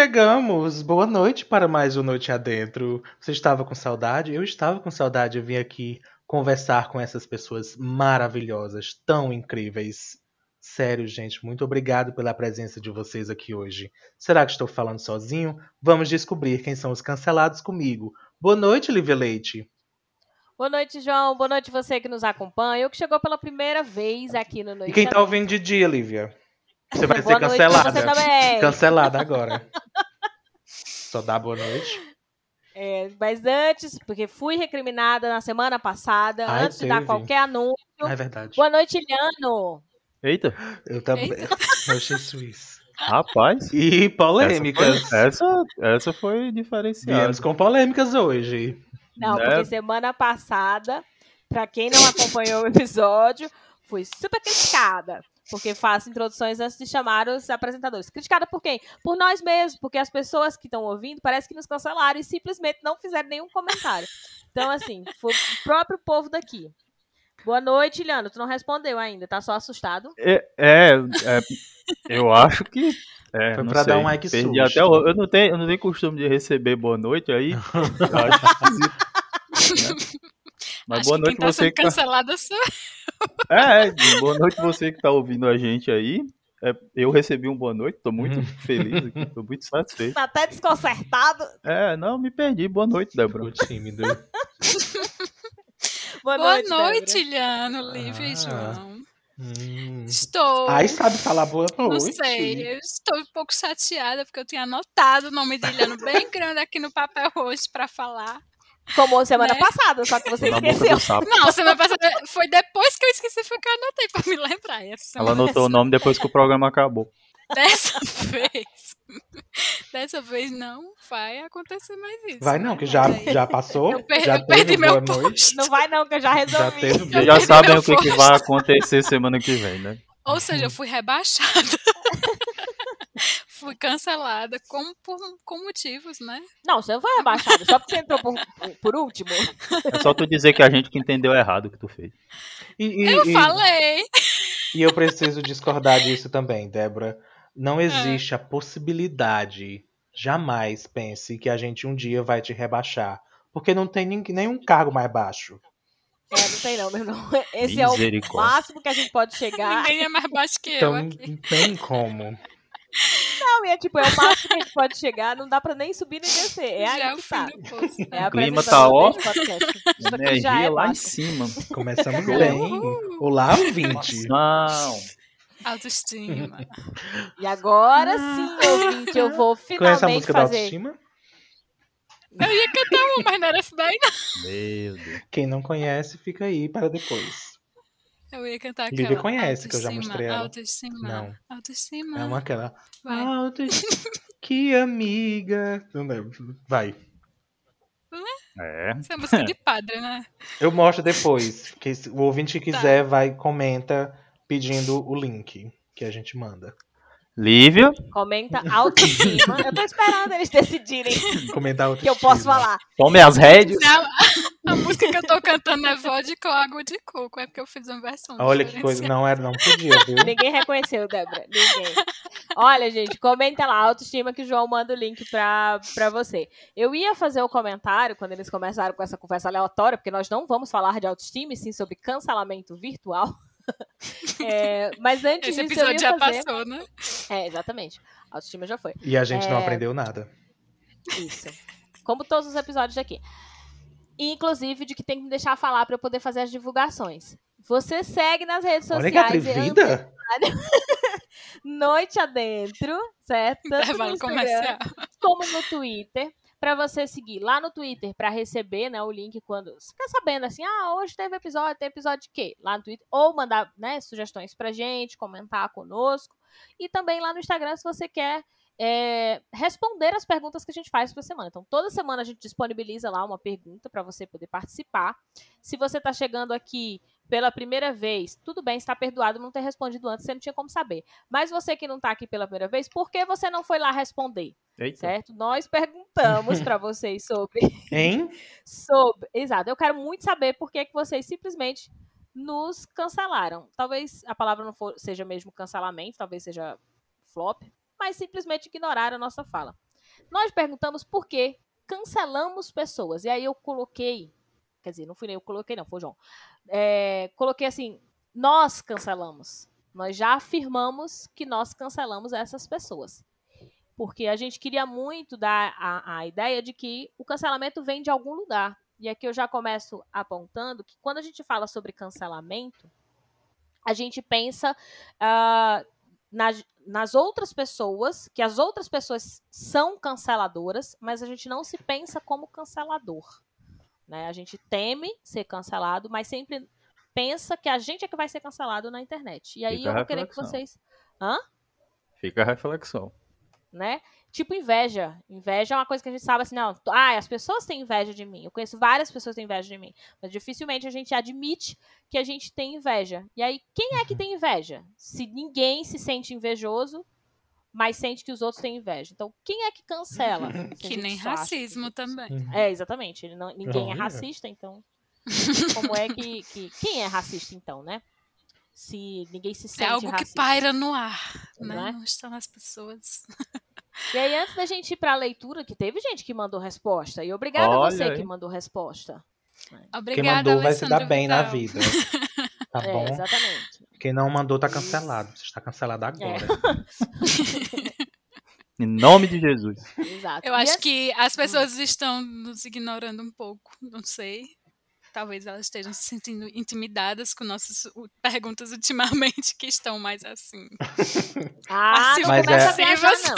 chegamos. Boa noite para mais um Noite Adentro. Você estava com saudade? Eu estava com saudade. Eu vim aqui conversar com essas pessoas maravilhosas, tão incríveis. Sério, gente, muito obrigado pela presença de vocês aqui hoje. Será que estou falando sozinho? Vamos descobrir quem são os cancelados comigo. Boa noite, Lívia Leite. Boa noite, João. Boa noite você que nos acompanha. Eu que chegou pela primeira vez aqui no Noite E quem tá Adentro. ouvindo de dia, Lívia? Você vai Boa ser noite cancelada. você também. Cancelada agora. Só dá boa noite. É, mas antes, porque fui recriminada na semana passada, Ai, antes de dar teve. qualquer anúncio. É verdade. Boa noite, Iliano. Eita, Eu também. Eu achei suíço. rapaz. E polêmicas. Essa foi, essa, essa foi diferenciada. Viemos com polêmicas hoje. Não, Né? porque semana passada, pra quem não acompanhou o episódio, fui super criticada. Porque faço introduções antes de chamar os apresentadores. Criticada por quem? Por nós mesmos, porque as pessoas que estão ouvindo parece que nos cancelaram e simplesmente não fizeram nenhum comentário. Então, assim, foi o próprio povo daqui. Boa noite, Iliano. Tu não respondeu ainda, tá só assustado? É, é, é, eu acho que. É, Foi não pra dar sei. um like Perdi susto. até o- eu, não tenho, eu não tenho costume de receber boa noite aí. Eu acho esquisito. né? Mas Acho boa que noite quem tá você sendo que tá. cancelada sou É, é, boa noite você que tá ouvindo a gente aí. É, eu recebi um boa noite, tô muito feliz aqui, tô muito satisfeito. Tá até desconcertado. É, não, me perdi. Boa noite, Débora. Ficou tímido. Boa, Boa noite, noite. Iliano, Lívia Ah. e João. Hum. Estou. Ai, sabe falar boa noite. Não sei, eu estou um pouco chateada porque eu tinha anotado o nome de Iliano bem grande aqui no papel hoje pra falar. Como semana Né? passada, só que você Na esqueceu. Não, semana passada foi depois que eu esqueci, foi que eu anotei pra me lembrar. Essa Ela anotou o nome depois que o programa acabou. Dessa vez. Dessa vez não vai acontecer mais isso. Vai não, né? que já, já passou. Eu per- já eu perdi teve meu boa noite. Não vai não, que eu já Já resolvi. teve Vocês boa já perdi sabem o que, que vai acontecer semana que vem, né? Ou seja, eu fui rebaixada. fui cancelada com, por, com motivos, né? Não, você não foi rebaixado, só porque entrou por, por último. É só tu dizer que a gente que entendeu errado o que tu fez. E, e- Eu e- falei. e eu preciso discordar disso também, Débora. É. Não existe a possibilidade, jamais pense que a gente um dia vai te rebaixar. Porque não tem nenhum cargo mais baixo. É, não tem não, meu irmão. Esse é o máximo que a gente pode chegar. Ninguém é mais baixo que Então eu não aqui. tem como. Não, e é tipo, é o máximo que a gente pode chegar, não dá pra nem subir nem descer. É Já aí é que tá. É a O clima tá, ó, já Energia é lá em cima. Começamos Uhul. bem. Olá, ouvinte. Não. Autoestima. E agora sim, ouvinte, eu vou Conhece a finalmente música da fazer. autoestima? Eu ia cantar uma, mas não era essa daí, não. Meu Deus. Quem não conhece, fica aí para depois. Eu ia cantar aquela. Lívia conhece, que eu já autoestima, mostrei ela. Autoestima. Não. Autoestima. É uma aquela. Vai. Autoestima. que amiga. Não lembro. Vai. É. Essa é música de padre, né? Eu mostro depois. Que se o ouvinte que quiser vai comenta pedindo o link que a gente manda. Lívia. Comenta autoestima. Eu tô esperando eles decidirem Comentar que eu posso falar. Tome as rédeas. Não, a música que eu tô cantando é vodka ou água de coco. É porque eu fiz uma versão Olha que coisa. Não era, não podia, viu? Ninguém reconheceu, Débora. Ninguém. Olha, gente, comenta lá, autoestima que o João manda o link pra, pra você. Eu ia fazer o comentário quando eles começaram com essa conversa aleatória, porque nós não vamos falar de autoestima, e sim sobre cancelamento virtual. É, mas antes Esse disso, eu episódio ia já fazer... passou, né? É, exatamente. Autoestima já foi. E a gente não É. aprendeu nada. Isso. Como todos os episódios aqui. E, inclusive, de que tem que me deixar falar pra eu poder fazer as divulgações. Você segue nas redes Olha sociais. que e atrevida. Noite adentro, certo? Tanto no Instagram como no Twitter. Pra você seguir lá no Twitter pra receber né, o link quando. Você ficar sabendo assim, ah, hoje teve episódio, tem episódio de quê? Lá no Twitter. Ou mandar né, sugestões pra gente, comentar conosco. E também lá no Instagram se você quer é, responder as perguntas que a gente faz por semana. Então, toda semana a gente disponibiliza lá uma pergunta para você poder participar. Se você está chegando aqui pela primeira vez, tudo bem, está perdoado não ter respondido antes, você não tinha como saber. Mas você que não está aqui pela primeira vez, por que você não foi lá responder? Eita. Certo? Nós perguntamos para vocês sobre, Hein? sobre. Exato. Eu quero muito saber por que, que vocês simplesmente nos cancelaram. Talvez a palavra não for, seja mesmo cancelamento, talvez seja flop. Mas simplesmente ignoraram a nossa fala. Nós perguntamos por que cancelamos pessoas. E aí eu coloquei, quer dizer, não fui nem eu que coloquei, não, foi o João. É, coloquei assim, nós cancelamos. Nós já afirmamos que nós cancelamos essas pessoas. Porque a gente queria muito dar a, a ideia de que o cancelamento vem de algum lugar. E aqui eu já começo apontando que quando a gente fala sobre cancelamento, a gente pensa uh, nas, nas outras pessoas, que as outras pessoas são canceladoras, mas a gente não se pensa como cancelador. Né? A gente teme ser cancelado, mas sempre pensa que a gente é que vai ser cancelado na internet. E aí Fica eu a vou querer que vocês. Hã? Fica a reflexão. Né? Tipo inveja. Inveja é uma coisa que a gente sabe assim, não, ah, as pessoas têm inveja de mim. Eu conheço várias pessoas que têm inveja de mim, mas dificilmente a gente admite que a gente tem inveja. E aí, quem é que tem inveja? Se ninguém se sente invejoso, mas sente que os outros têm inveja. Então, quem é que cancela? Que nem acha que- racismo também. É, exatamente. Não- ninguém é racista, então. Como é que, que- Quem é racista, então, né? Se ninguém se sente É algo que racista. paira no ar, né? Não é? Não está nas pessoas. E aí, antes da gente ir pra leitura, que teve gente que mandou resposta. E obrigada a Olha você aí. que mandou resposta. Quem Obrigada, mandou vai se dar Alessandra bem na vida. Tá é, bom? exatamente. Quem não mandou tá cancelado. Você está cancelado agora. Em nome de Jesus. Exato. Eu E acho que as pessoas estão nos ignorando um pouco, não sei. Talvez elas estejam se sentindo intimidadas com nossas perguntas ultimamente, que estão mais assim. Ah, não Mas começa é- a viajar, não.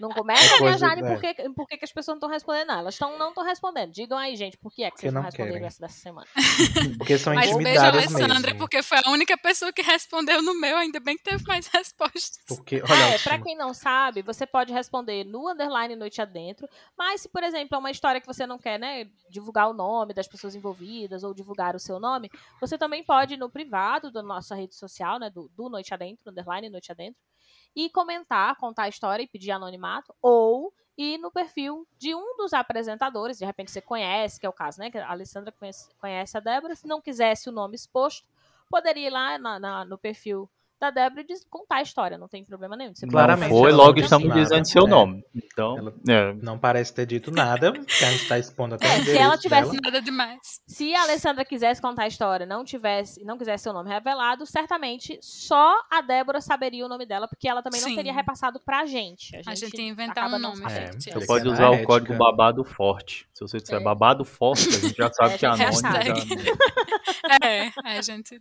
Não começa É a coisa- viajar é. por que, por que que as pessoas não estão respondendo. Não. Elas tão, não estão respondendo. Digam aí, gente, por que é que Porque vocês não não responderam querem. essa dessa semana? Porque são Mas beijo, intimidadas Alessandra, mesmo. porque foi a única pessoa que respondeu no meu, ainda bem que teve mais respostas. Porque, Ah, olha, é, pra quem não sabe, você pode responder no underline noite adentro, mas se, por exemplo, é uma história que você não quer, né, divulgar o nome das pessoas envolvidas ou divulgar o seu nome, você também pode ir no privado da nossa rede social, né, do, do Noite Adentro, underline Noite Adentro, e comentar, contar a história e pedir anonimato, ou ir no perfil de um dos apresentadores, de repente você conhece, que é o caso, né, que a Alessandra conhece, conhece a Débora, se não quisesse o nome exposto, poderia ir lá na- na- no perfil da Débora e diz- contar a história, não tem problema nenhum. Você Claramente, não foi, logo não estamos nada, dizendo seu é. nome. Então, é, não parece ter dito nada, que a gente tá expondo até É, se ela tivesse- dela. Nada demais. Se a Alessandra quisesse contar a história, não tivesse, não quisesse seu nome revelado, certamente só a Débora saberia o nome dela, porque ela também não Sim. teria repassado pra gente. A gente ia inventar um não nome. É, você pode usar o ética. código babado forte. Se você disser É. babado forte, a gente já sabe É, que é anônimo. hashtag. já- É, a gente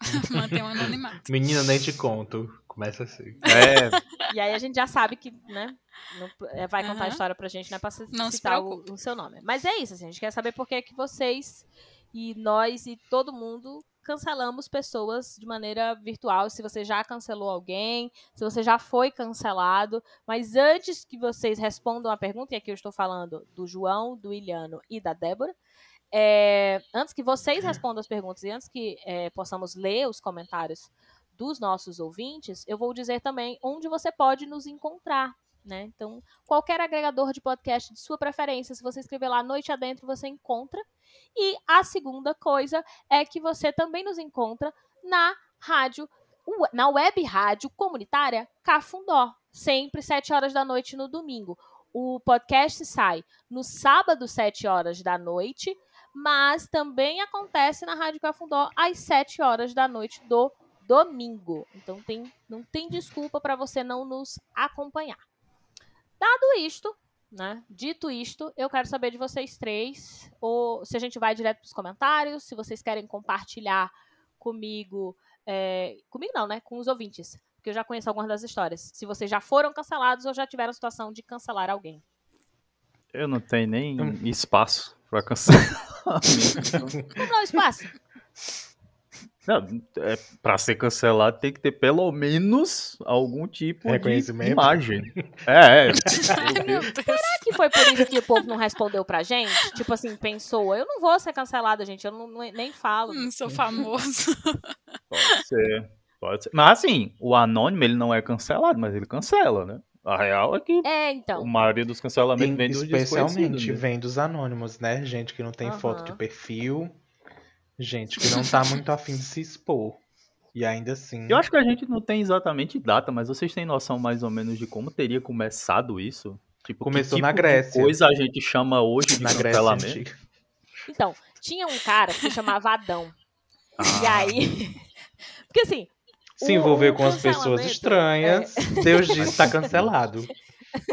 mantém o anonimato. Menina, nem te conto. Começa assim. É, E aí a gente já sabe que, né, não- é, vai contar a Aham. história pra gente, não é pra Não se citar o, preocupe. o seu nome. Mas é isso, assim, a gente quer saber por que que vocês e nós e todo mundo cancelamos pessoas de maneira virtual, se você já cancelou alguém, se você já foi cancelado, mas antes que vocês respondam a pergunta, e aqui eu estou falando do João, do Iliano e da Débora, é, antes que vocês respondam as perguntas e antes que é, possamos ler os comentários dos nossos ouvintes, eu vou dizer também onde você pode nos encontrar. Né? Então, qualquer agregador de podcast de sua preferência, se você escrever lá Noite Adentro, você encontra. E a segunda coisa é que você também nos encontra na rádio, na web rádio comunitária Cafundó, sempre 7 horas da noite no domingo. O podcast sai no sábado, 7 horas da noite, mas também acontece na Rádio Cafundó às 7 horas da noite do domingo. Então tem, não tem desculpa para você não nos acompanhar. Dado isto, né? Dito isto, eu quero saber de vocês três, ou se a gente vai direto para os comentários, se vocês querem compartilhar comigo, é, comigo não, né? Com os ouvintes, porque eu já conheço algumas das histórias. Se vocês já foram cancelados ou já tiveram a situação de cancelar alguém. eu não tenho nem espaço pra cancelar. Não espaço. Não, é, pra ser cancelado tem que ter pelo menos algum tipo de imagem. É, é. Ai, meu Deus. Será que foi por isso que o povo não respondeu pra gente? Tipo assim, pensou, eu não vou ser cancelado, gente, eu não, não- nem falo. Não sou famoso. Pode ser. Pode ser. Mas assim, o anônimo ele não é cancelado, mas ele cancela, né? A real é que É, a então. maioria dos cancelamentos vem dos Especialmente né? vem dos anônimos, né? Gente que não tem foto de perfil. Gente que não tá muito afim de se expor. E ainda assim. Eu acho que a gente não tem exatamente data, mas vocês têm noção mais ou menos de como teria começado isso? Tipo, Começou que na tipo de Grécia. coisa a gente chama hoje de Na Grécia cancelamento? Então, tinha um cara que se chamava Adão. E Ah, aí. Porque assim. Se o- envolver o com as pessoas cancelamento, estranhas, Deus diz tá cancelado.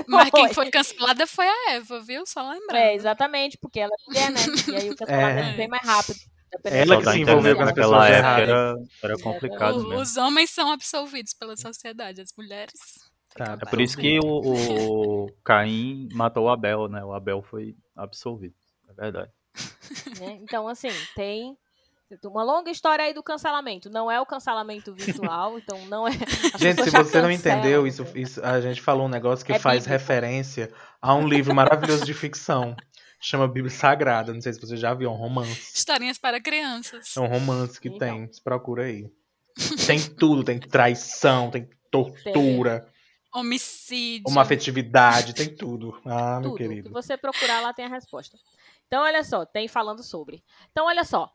Mas quem Foi. cancelada foi a Eva, viu? Só lembrando. É, exatamente, porque ela é mulher, né? E aí o cancelamento É. é bem mais rápido. Ela que da se envolveu com as pessoas erradas. era, era complicado O- mesmo. os homens são absolvidos pela sociedade, as mulheres. Tá, É por isso que o, o Caim matou o Abel, né? O Abel foi absolvido. É verdade. né? Então, assim, tem uma longa história aí do cancelamento. Não é o cancelamento virtual, então não é. Gente, se você não entendeu, isso, isso- a gente falou um negócio que É faz bíblico. referência a um livro maravilhoso de ficção. Chama Bíblia Sagrada. Não sei se você já viu, é um romance. Historinhas para crianças. É um romance que Então. tem, se procura aí. Tem tudo, tem traição, tem tortura, Homicídio. uma afetividade, tem tudo. Ah, meu Tudo. Que querido. você procurar lá tem a resposta. Então, olha só, tem falando sobre. Então, olha só.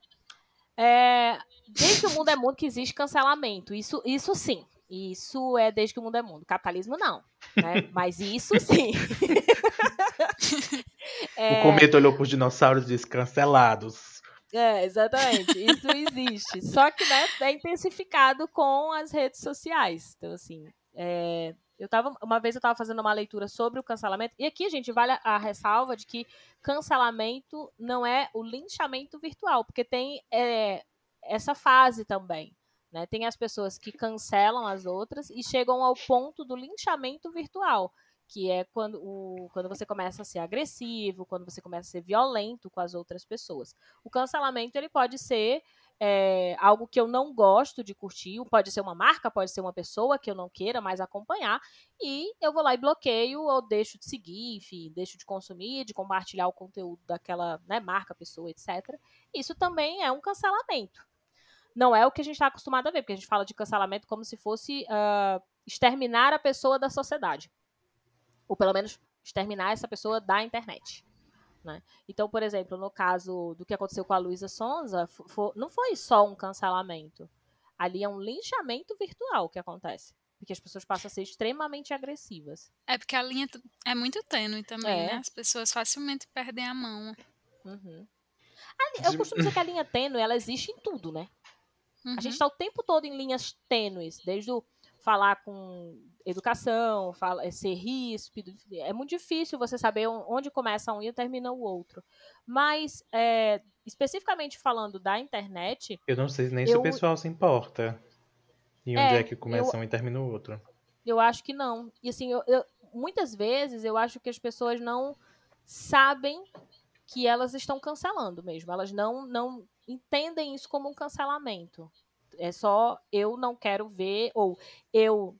É, desde que o mundo é mundo que existe cancelamento. Isso, isso sim. Isso é desde que o mundo é mundo. Capitalismo não. né? Mas isso sim. É, O cometa olhou pros dinossauros e disse cancelados. É, exatamente. Isso existe. Só que, né, é intensificado com as redes sociais. Então, assim, é, eu tava, uma vez eu estava fazendo uma leitura sobre o cancelamento, e aqui, gente, vale a, a ressalva de que cancelamento não é o linchamento virtual, porque tem é, essa fase também. Né? Tem as pessoas que cancelam as outras e chegam ao ponto do linchamento virtual que é quando, o, quando você começa a ser agressivo, quando você começa a ser violento com as outras pessoas. O cancelamento ele pode ser é, algo que eu não gosto de curtir, pode ser uma marca, pode ser uma pessoa que eu não queira mais acompanhar, e eu vou lá e bloqueio ou deixo de seguir, enfim, deixo de consumir, de compartilhar o conteúdo daquela né, marca, pessoa, etc. Isso também é um cancelamento. Não é o que a gente está acostumado a ver, porque a gente fala de cancelamento como se fosse uh, exterminar a pessoa da sociedade ou pelo menos exterminar essa pessoa da internet. Né? Então, por exemplo, no caso do que aconteceu com a Luísa Sonza, não foi só um cancelamento. Ali é um linchamento virtual que acontece. Porque as pessoas passam a ser extremamente agressivas. É porque a linha é muito tênue também, É. né? As pessoas facilmente perdem a mão. Uhum. A li- Eu costumo dizer que a linha tênue, ela existe em tudo, né? Uhum. A gente está o tempo todo em linhas tênues, desde o falar com educação, fala, ser ríspido. É muito difícil você saber onde começa um e termina o outro. Mas, é, especificamente falando da internet, Eu não sei nem se Eu- o pessoal se importa. E onde É, é, que começa um e termina o outro. eu acho que não. E assim, eu- eu- muitas vezes eu acho que as pessoas não sabem que elas estão cancelando mesmo. Elas não, não entendem isso como um cancelamento. É só eu não quero ver, ou eu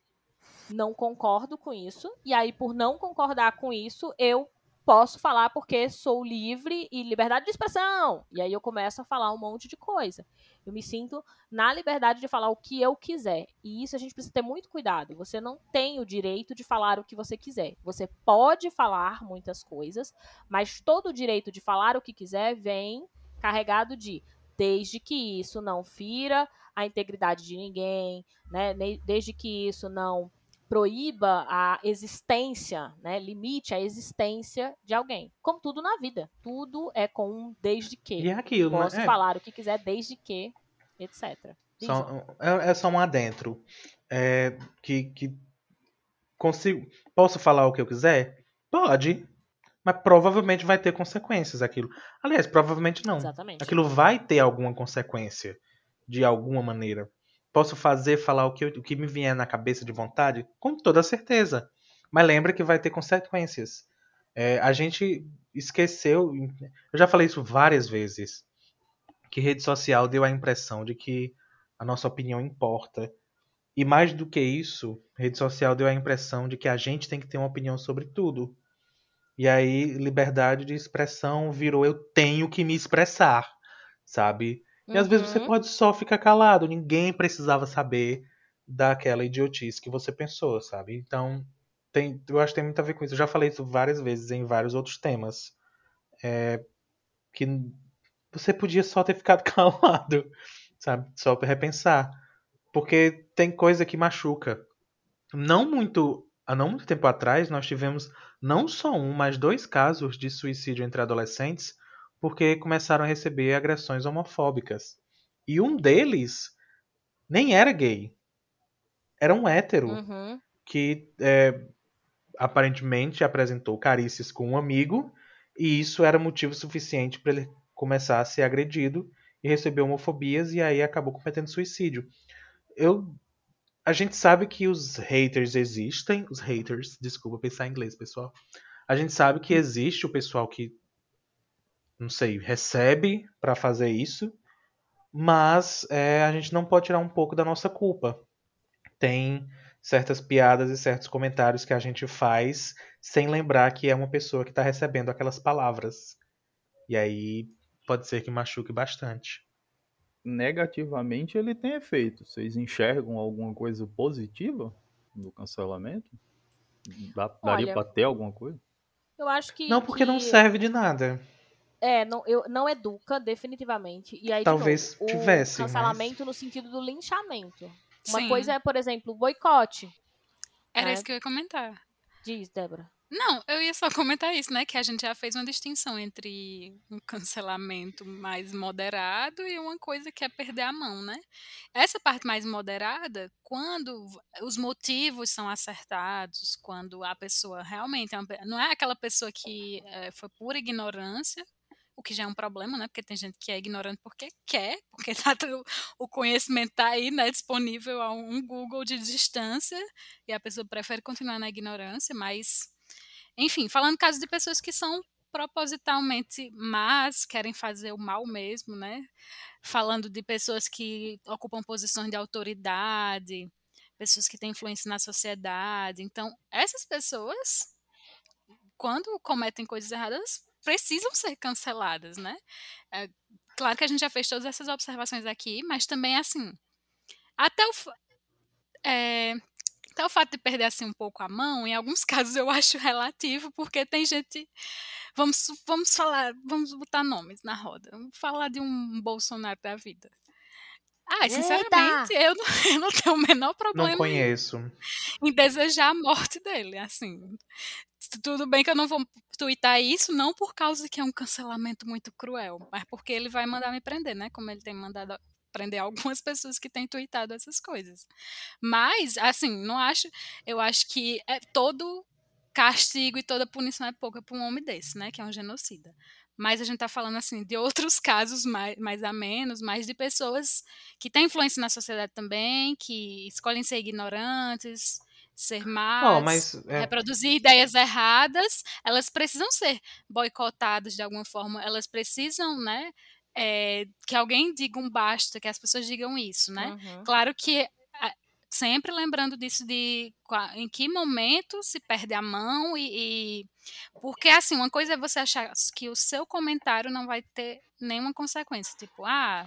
não concordo com isso, e aí, por não concordar com isso, eu posso falar porque sou livre e liberdade de expressão. E aí eu começo a falar um monte de coisa. Eu me sinto na liberdade de falar o que eu quiser. E isso a gente precisa ter muito cuidado. Você não tem o direito de falar o que você quiser. Você pode falar muitas coisas, mas todo o direito de falar o que quiser vem carregado de desde que isso não fira a integridade de ninguém, né? Desde que isso não proíba a existência, né? Limite a existência de alguém. Como tudo na vida, tudo é com um desde que. E é aquilo, né? Posso É, falar o que quiser desde que, etc. Só, é, é só um adentro. É, que, que consigo. Posso falar o que eu quiser? Pode. Mas provavelmente vai ter consequências aquilo. Aliás, provavelmente não. Exatamente. Aquilo vai ter alguma consequência. De alguma maneira. Posso fazer, falar o que, eu- o que me vier na cabeça de vontade? Com toda certeza. Mas lembra que vai ter consequências. É, a gente esqueceu. Eu já falei isso várias vezes. Que rede social deu a impressão de que a nossa opinião importa. E mais do que isso, rede social deu a impressão de que a gente tem que ter uma opinião sobre tudo. E aí, liberdade de expressão virou eu tenho que me expressar, sabe? E às vezes você Uhum. pode só ficar calado, ninguém precisava saber daquela idiotice que você pensou, sabe? Então, tem, eu acho que tem muito a ver com isso. Eu já falei isso várias vezes em vários outros temas. É, que você podia só ter ficado calado, sabe? Só pra repensar. Porque tem coisa que machuca. Não muito, há não muito tempo atrás, nós tivemos não só um, mas dois casos de suicídio entre adolescentes porque começaram a receber agressões homofóbicas. E um deles nem era gay. Era um hétero Uhum. que é, aparentemente apresentou carícias com um amigo e isso era motivo suficiente para ele começar a ser agredido e receber homofobias e aí acabou cometendo suicídio. Eu a gente sabe que os haters existem, os haters, desculpa pensar em inglês, pessoal. A gente sabe que existe o pessoal que não sei, recebe para fazer isso, mas é, a gente não pode tirar um pouco da nossa culpa. Tem certas piadas e certos comentários que a gente faz sem lembrar que é uma pessoa que está recebendo aquelas palavras. E aí pode ser que machuque bastante. Negativamente ele tem efeito. Vocês enxergam alguma coisa positiva no cancelamento? Dá- daria pra ter alguma coisa? Eu acho que. Não porque não que- serve de nada. É, não, eu, não educa, definitivamente. E aí, de Talvez novo, tivesse, o mas- cancelamento no sentido do linchamento. Uma Sim. coisa é, por exemplo, o boicote. Era né? isso que eu ia comentar. Diz, Débora. Não, eu ia só comentar isso, né? Que a gente já fez uma distinção entre um cancelamento mais moderado e uma coisa que é perder a mão, né? Essa parte mais moderada, quando os motivos são acertados, quando a pessoa realmente é uma não é aquela pessoa que eh, foi pura ignorância, o que já é um problema, né? Porque tem gente que é ignorante porque quer, porque tá, o conhecimento tá aí, né? Disponível a um Google de distância e a pessoa prefere continuar na ignorância, mas enfim, falando casos de pessoas que são propositalmente más, querem fazer o mal mesmo, né? Falando de pessoas que ocupam posições de autoridade, pessoas que têm influência na sociedade. Então, essas pessoas, quando cometem coisas erradas, precisam ser canceladas, né? É, claro que a gente já fez todas essas observações aqui, mas também assim, até o é, até o fato de perder assim um pouco a mão, em alguns casos eu acho relativo, porque tem gente. Vamos, vamos falar, vamos botar nomes na roda. Vamos falar de um Bolsonaro da vida. Ah, sinceramente, eu não, eu não tenho o menor Não problema em, conheço. em desejar a morte dele, assim. Tu- Tudo bem que eu não vou twittar isso, não por causa que é um cancelamento muito cruel, mas porque ele vai mandar me prender, né? Como ele tem mandado prender algumas pessoas que têm tweetado essas coisas. Mas, assim, não acho. Eu acho que é todo castigo e toda punição é pouca para um homem desse, né? Que é um genocida. Mas a gente tá falando, assim, de outros casos mais, mais a menos, mais de pessoas que têm influência na sociedade também, que escolhem ser ignorantes, ser más, Oh, mas é, reproduzir ideias erradas, elas precisam ser boicotadas de alguma forma, elas precisam, né? É, que alguém diga um basta, que as pessoas digam isso, né? Uhum. Claro que a- sempre lembrando disso de em que momento se perde a mão e, e- porque assim uma coisa é você achar que o seu comentário não vai ter nenhuma consequência, tipo ah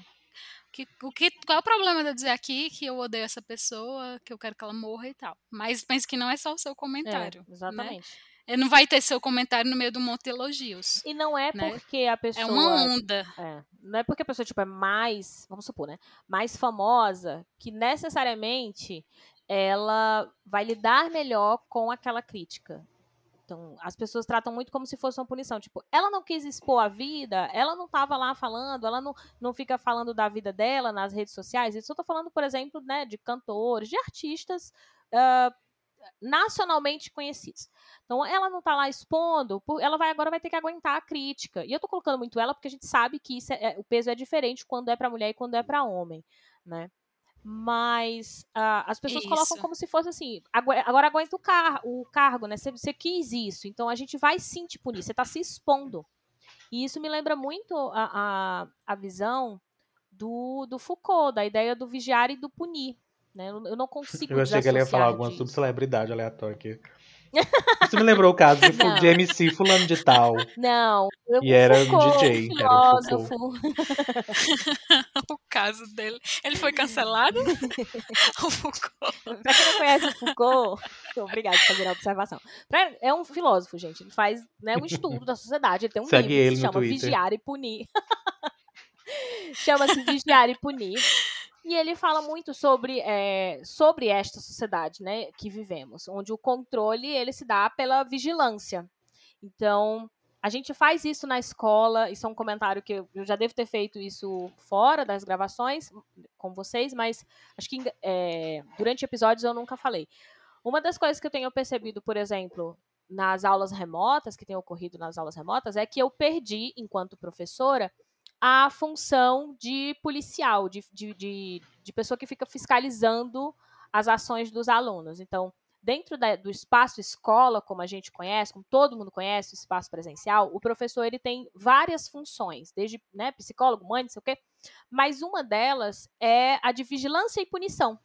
que, o que, qual é o problema de eu dizer aqui que eu odeio essa pessoa, que eu quero que ela morra e tal. Mas pense que não é só o seu comentário. É, exatamente. Né? Não vai ter seu comentário no meio um monte de elogios. E não é né? porque a pessoa. É uma onda. É, não é porque a pessoa tipo, é mais, vamos supor, né? Mais famosa que necessariamente ela vai lidar melhor com aquela crítica. Então, as pessoas tratam muito como se fosse uma punição. Tipo, ela não quis expor a vida, ela não estava lá falando, ela não, não fica falando da vida dela nas redes sociais. Isso eu tô falando, por exemplo, né, de cantores, de artistas ah, nacionalmente conhecidos. Então, ela não tá lá expondo, ela vai agora vai ter que aguentar a crítica. E eu tô colocando muito ela porque a gente sabe que isso é- é- o peso é diferente quando é para mulher e quando é para homem, né? Mas ah, as pessoas colocam Isso. como se fosse assim, agu- agora aguenta o, car o cargo, né? Você, você quis isso, então a gente vai sim te punir, você tá se expondo. E isso me lembra muito a, a, a visão do, do Foucault, da ideia do vigiar e do punir. Né? Eu, eu não consigo eu achei que ela ia falar alguma disso. subcelebridade aleatória aqui. Isso me lembrou o caso de, Não. de MC fulano de tal. Não, eu, E era um DJ, era um filósofo. o caso dele. Ele foi cancelado? o Foucault. Pra quem não conhece o Foucault, obrigada por fazer a observação. Pra- é um filósofo, gente. Ele faz né, um estudo da sociedade. Ele tem um Segue livro que ele se chama Twitter. Vigiar e Punir. Chama-se Vigiar e Punir. E ele fala muito sobre, é, sobre esta sociedade né, que vivemos, onde o controle ele se dá pela vigilância. Então, a gente faz isso na escola, isso é um comentário que eu já devo ter feito isso fora das gravações com vocês, mas acho que é, durante episódios eu nunca falei. Uma das coisas que eu tenho percebido, por exemplo, nas aulas remotas, que tem ocorrido nas aulas remotas, é que eu perdi, enquanto professora, a função de policial, de, de, de, de pessoa que fica fiscalizando as ações dos alunos. Então, dentro da, do espaço escola, como a gente conhece, como todo mundo conhece, o espaço presencial, o professor ele tem várias funções, desde né, psicólogo, mãe, não sei o quê, mas uma delas é a de vigilância e punição.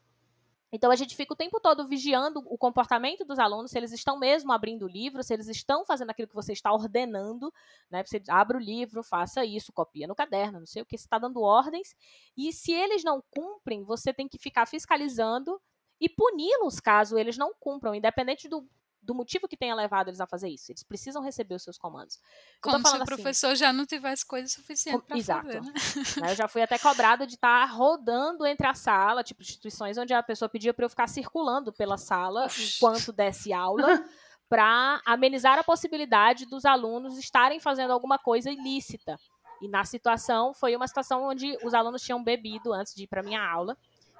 Então a gente fica o tempo todo vigiando o comportamento dos alunos, se eles estão mesmo abrindo o livro, se eles estão fazendo aquilo que você está ordenando, né? Você abre o livro, faça isso, copia no caderno, não sei o que, você está dando ordens. E se eles não cumprem, você tem que ficar fiscalizando e puni-los caso eles não cumpram, independente do, do motivo que tenha levado eles a fazer isso. Eles precisam receber os seus comandos. Como se o assim professor assim, já não tivesse coisa suficiente para fazer, né? Eu já fui até cobrada de estar tá rodando entre a sala, tipo instituições onde a pessoa pedia para eu ficar circulando pela sala Oxi. enquanto desse aula. para amenizar a possibilidade dos alunos estarem fazendo alguma coisa ilícita. E na situação, foi uma situação onde os alunos tinham bebido antes de ir para minha aula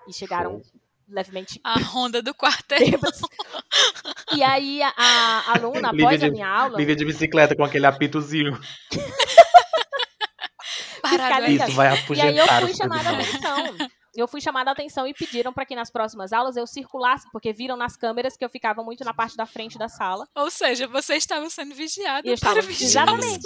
e chegaram Show levemente. A ronda do quartel. E aí a, a aluna, após de, a minha aula. Liga de bicicleta com aquele apitozinho. Isso vai afugentar E aí eu fui chamada a atenção eu fui chamada a atenção e pediram para que nas próximas aulas eu circulasse, porque viram nas câmeras que eu ficava muito na parte da frente da sala. Ou seja, você estava sendo vigiada eu estava, Exatamente.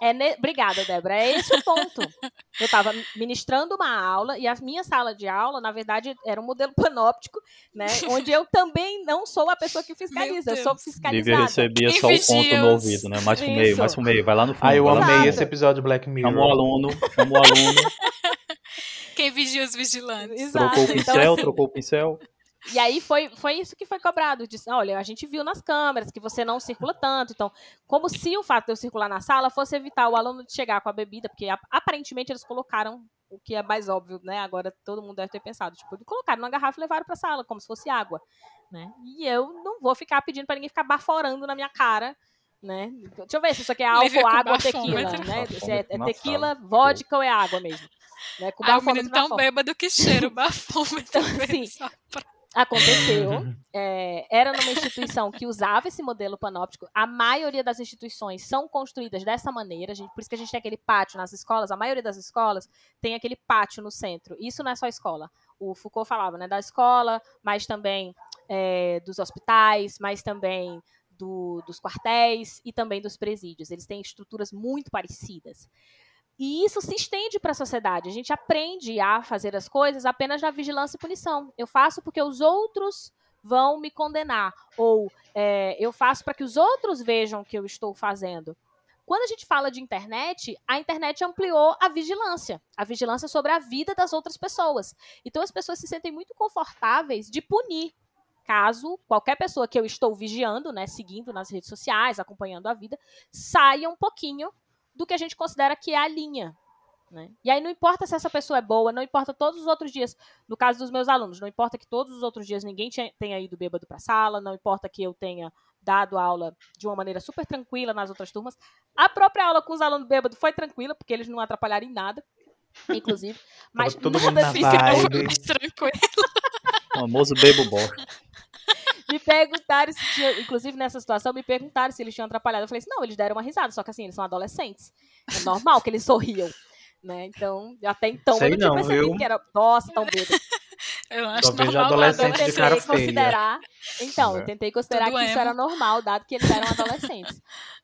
É ne... Obrigada, Débora. É esse o ponto. Eu estava ministrando uma aula e a minha sala de aula, na verdade, era um modelo panóptico, né? Onde eu também não sou a pessoa que fiscaliza, eu sou fiscalizada. Vivi recebia só o ponto no ouvido, né? Mais pro meio, mais pro meio. Vai lá no fundo. Ah, eu amei esse episódio Black Mirror. Chama o aluno, chama o aluno. Quem vigia os vigilantes. Exato. Trocou o então, pincel, então, assim, trocou o pincel. E aí foi, foi isso que foi cobrado. Disse, olha, a gente viu nas câmeras que você não circula tanto. Então, como se o fato de eu circular na sala fosse evitar o aluno de chegar com a bebida, porque aparentemente eles colocaram o que é mais óbvio, né? Agora todo mundo deve ter pensado, tipo, colocaram numa garrafa e levaram para sala, como se fosse água, né? E eu não vou ficar pedindo para ninguém ficar baforando na minha cara, né? Deixa eu ver se isso aqui é álcool, água ou tequila, né? Se é, é tequila, vodka ou é água mesmo. Né? Com Ai, o menino tão bêbado que cheira o bafômetro. então, assim, aconteceu. É, era numa instituição que usava esse modelo panóptico. A maioria das instituições são construídas dessa maneira. Gente, por isso que a gente tem aquele pátio nas escolas. A maioria das escolas tem aquele pátio no centro. Isso não é só escola. O Foucault falava, né? Da escola, mas também é, dos hospitais, mas também do, dos quartéis e também dos presídios. Eles têm estruturas muito parecidas. E isso se estende para a sociedade. A gente aprende a fazer as coisas apenas na vigilância e punição. Eu faço porque os outros vão me condenar. Ou é, eu faço para que os outros vejam o que eu estou fazendo. Quando a gente fala de internet, a internet ampliou a vigilância, a vigilância sobre a vida das outras pessoas. Então as pessoas se sentem muito confortáveis de punir caso qualquer pessoa que eu estou vigiando, né, seguindo nas redes sociais, acompanhando a vida, saia um pouquinho do que a gente considera que é a linha. Né? E aí não importa se essa pessoa é boa, não importa todos os outros dias, no caso dos meus alunos, não importa que todos os outros dias ninguém tenha ido bêbado para a sala, não importa que eu tenha dado aula de uma maneira super tranquila nas outras turmas. A própria aula com os alunos bêbados foi tranquila, porque eles não atrapalharam em nada, inclusive. Mas todo nada fica mais tranquilo. O famoso bebo bosta me perguntaram se tinha, inclusive nessa situação, me perguntaram se eles tinham atrapalhado. Eu falei assim, não, eles deram uma risada, só que assim, eles são adolescentes. É normal que eles sorriam. Né? Então, até então Sei eu não, não tinha percebido eu... que era, nossa, tão bêbado. Eu acho Só normal. adolescente de cara considerar, Então, é. eu tentei considerar Tudo que emo. isso era normal, dado que eles eram adolescentes.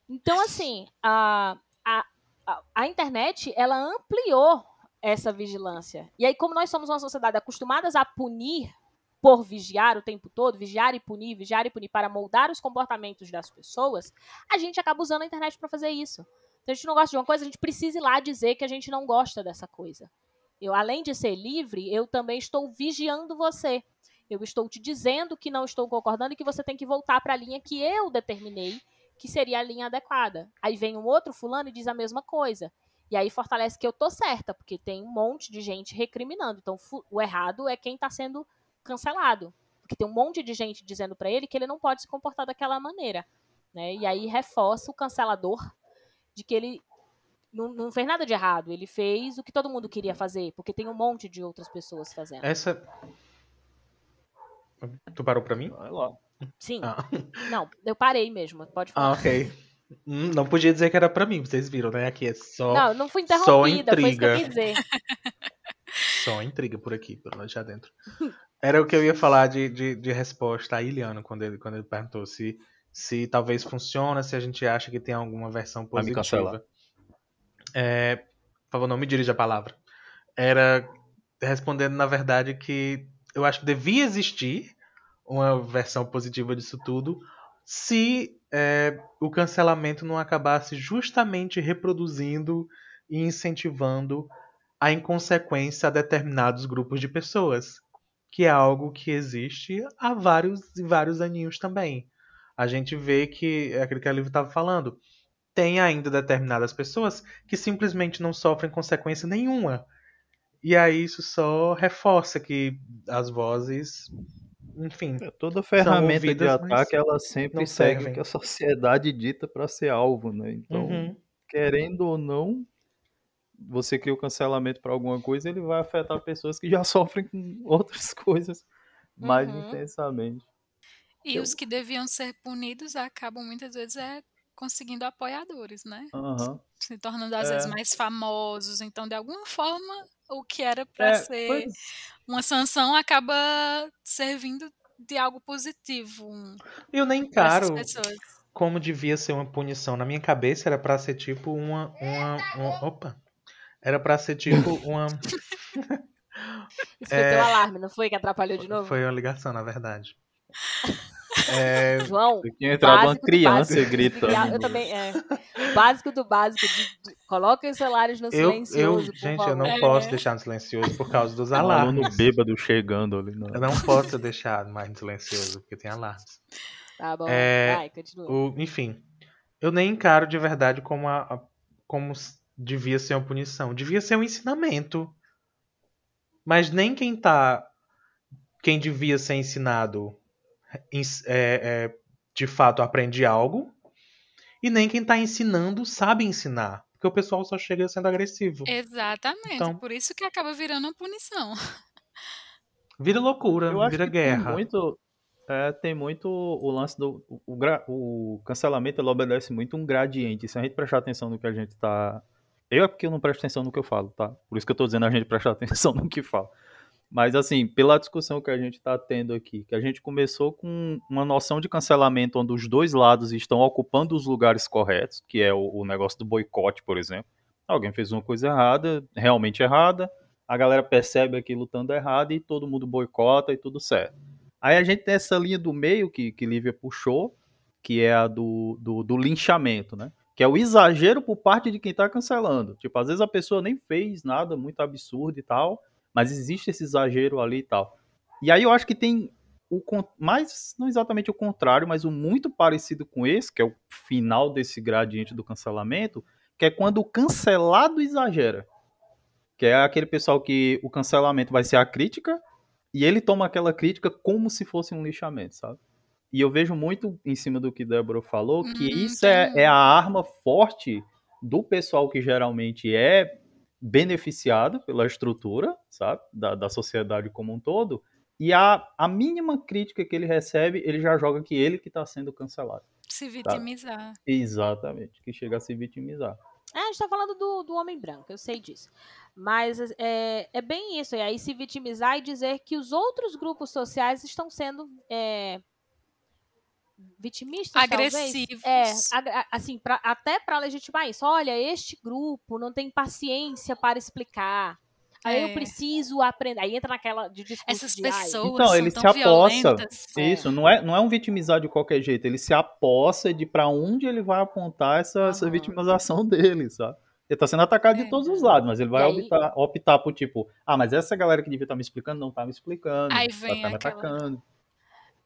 Então, assim, a, a, a, a internet, ela ampliou essa vigilância. E aí, como nós somos uma sociedade acostumadas a punir por vigiar o tempo todo, vigiar e punir, vigiar e punir para moldar os comportamentos das pessoas, a gente acaba usando a internet para fazer isso. Se a gente não gosta de uma coisa, a gente precisa ir lá dizer que a gente não gosta dessa coisa. Eu, além de ser livre, eu também estou vigiando você. Eu estou te dizendo que não estou concordando e que você tem que voltar para a linha que eu determinei que seria a linha adequada. Aí vem um outro fulano e diz a mesma coisa. E aí fortalece que eu tô certa, porque tem um monte de gente recriminando. Então o errado é quem tá sendo cancelado. Porque tem um monte de gente dizendo para ele que ele não pode se comportar daquela maneira. Né? E aí reforça o cancelador de que ele não, não, fez nada de errado. Ele fez o que todo mundo queria fazer, porque tem um monte de outras pessoas fazendo. Essa. Tu parou pra mim? Vai lá. Sim. Ah. Não, eu parei mesmo. Pode falar. Ah, ok. Hum, não podia dizer que era pra mim, vocês viram, né? Aqui é só. Não, não fui interrompida, só intriga. foi isso que eu quis dizer. Só intriga por aqui, pelo lado de dentro. Era o que eu ia falar de, de, de resposta a Iliano quando ele, quando ele perguntou se, se talvez funciona, se a gente acha que tem alguma versão positiva. É, por favor, não me dirija a palavra. Era respondendo, na verdade, que eu acho que devia existir uma versão positiva disso tudo se é, o cancelamento não acabasse justamente reproduzindo e incentivando a inconsequência a determinados grupos de pessoas, que é algo que existe há vários e vários aninhos também. A gente vê que, é aquilo que a Livro estava falando, tem ainda determinadas pessoas que simplesmente não sofrem consequência nenhuma. E aí isso só reforça que as vozes, enfim. É, toda ferramenta ouvidas, de ataque ela sempre segue o que a sociedade dita para ser alvo, né? Então, uhum. querendo ou não, você cria o cancelamento para alguma coisa, ele vai afetar pessoas que já sofrem com outras coisas mais uhum. intensamente. E Eu... os que deviam ser punidos acabam muitas vezes é conseguindo apoiadores, né? Uhum. Se tornando às é. vezes mais famosos. Então, de alguma forma, o que era para é, ser pois... uma sanção acaba servindo de algo positivo. Eu nem encaro como devia ser uma punição. Na minha cabeça era para ser tipo uma, uma, uma, opa, era para ser tipo uma Isso foi é... teu alarme, não foi que atrapalhou de novo? Foi uma ligação, na verdade. É... João, que entrava uma criança e grita. Eu também, é. Básico do básico. De, de, coloca os celulares no eu, silencioso. Eu, gente, eu não é. posso deixar no silencioso por causa dos alarmes. Um bêbado chegando ali. Não. Eu não posso deixar mais no silencioso porque tem alarmes. Tá bom, é, vai, continua. O, enfim, eu nem encaro de verdade como, a, como devia ser uma punição. Devia ser um ensinamento. Mas nem quem tá. Quem devia ser ensinado é, é, de fato aprende algo, e nem quem está ensinando sabe ensinar. Porque o pessoal só chega sendo agressivo. Então, Exatamente. Por isso que acaba virando uma punição. Vira loucura, vira guerra. Tem muito, é, tem muito o lance do. O, o, o, cancelamento ele obedece muito um gradiente. Se a gente prestar atenção no que a gente está. Eu é porque eu não presto atenção no que eu falo, tá? Por isso que eu estou dizendo a gente prestar atenção no que fala. Mas, assim, pela discussão que a gente está tendo aqui, que a gente começou com uma noção de cancelamento onde os dois lados estão ocupando os lugares corretos, que é o, o negócio do boicote, por exemplo. Alguém fez uma coisa errada, realmente errada, a galera percebe aquilo estando errado e todo mundo boicota e tudo certo. Aí a gente tem essa linha do meio que, que Lívia puxou, que é a do, do, do linchamento, né? Que é o exagero por parte de quem está cancelando. Tipo, às vezes a pessoa nem fez nada muito absurdo e tal, mas existe esse exagero ali e tal. E aí eu acho que tem o mais, não exatamente o contrário, mas o muito parecido com esse, que é o final desse gradiente do cancelamento, que é quando o cancelado exagera. Que é aquele pessoal que o cancelamento vai ser a crítica e ele toma aquela crítica como se fosse um lixamento, sabe? E eu vejo muito em cima do que Débora falou, que uhum, isso é, é a arma forte do pessoal que geralmente é beneficiado pela estrutura, sabe, da, da sociedade como um todo, e a, a mínima crítica que ele recebe, ele já joga que ele que está sendo cancelado. Se vitimizar. Exatamente, que chega a se vitimizar. É, a gente tá falando do, do homem branco, eu sei disso. Mas é, é bem isso, e aí se vitimizar e dizer que os outros grupos sociais estão sendo é, vitimistas, agressivos. Talvez. É, assim, pra, até para legitimar isso. Olha, este grupo não tem paciência para explicar. Aí é. eu preciso aprender. Aí entra naquela de discurso Essas de, pessoas Então, ele se aposta. Isso, não é, não é um vitimizar de qualquer jeito. Ele se aposta de para onde ele vai apontar essa, uhum. essa vitimização dele, sabe? Ele tá sendo atacado é. de todos os lados, mas ele vai aí... optar, optar por tipo, ah, mas essa galera que devia estar tá me explicando não tá me explicando. Aí vem tá me atacando.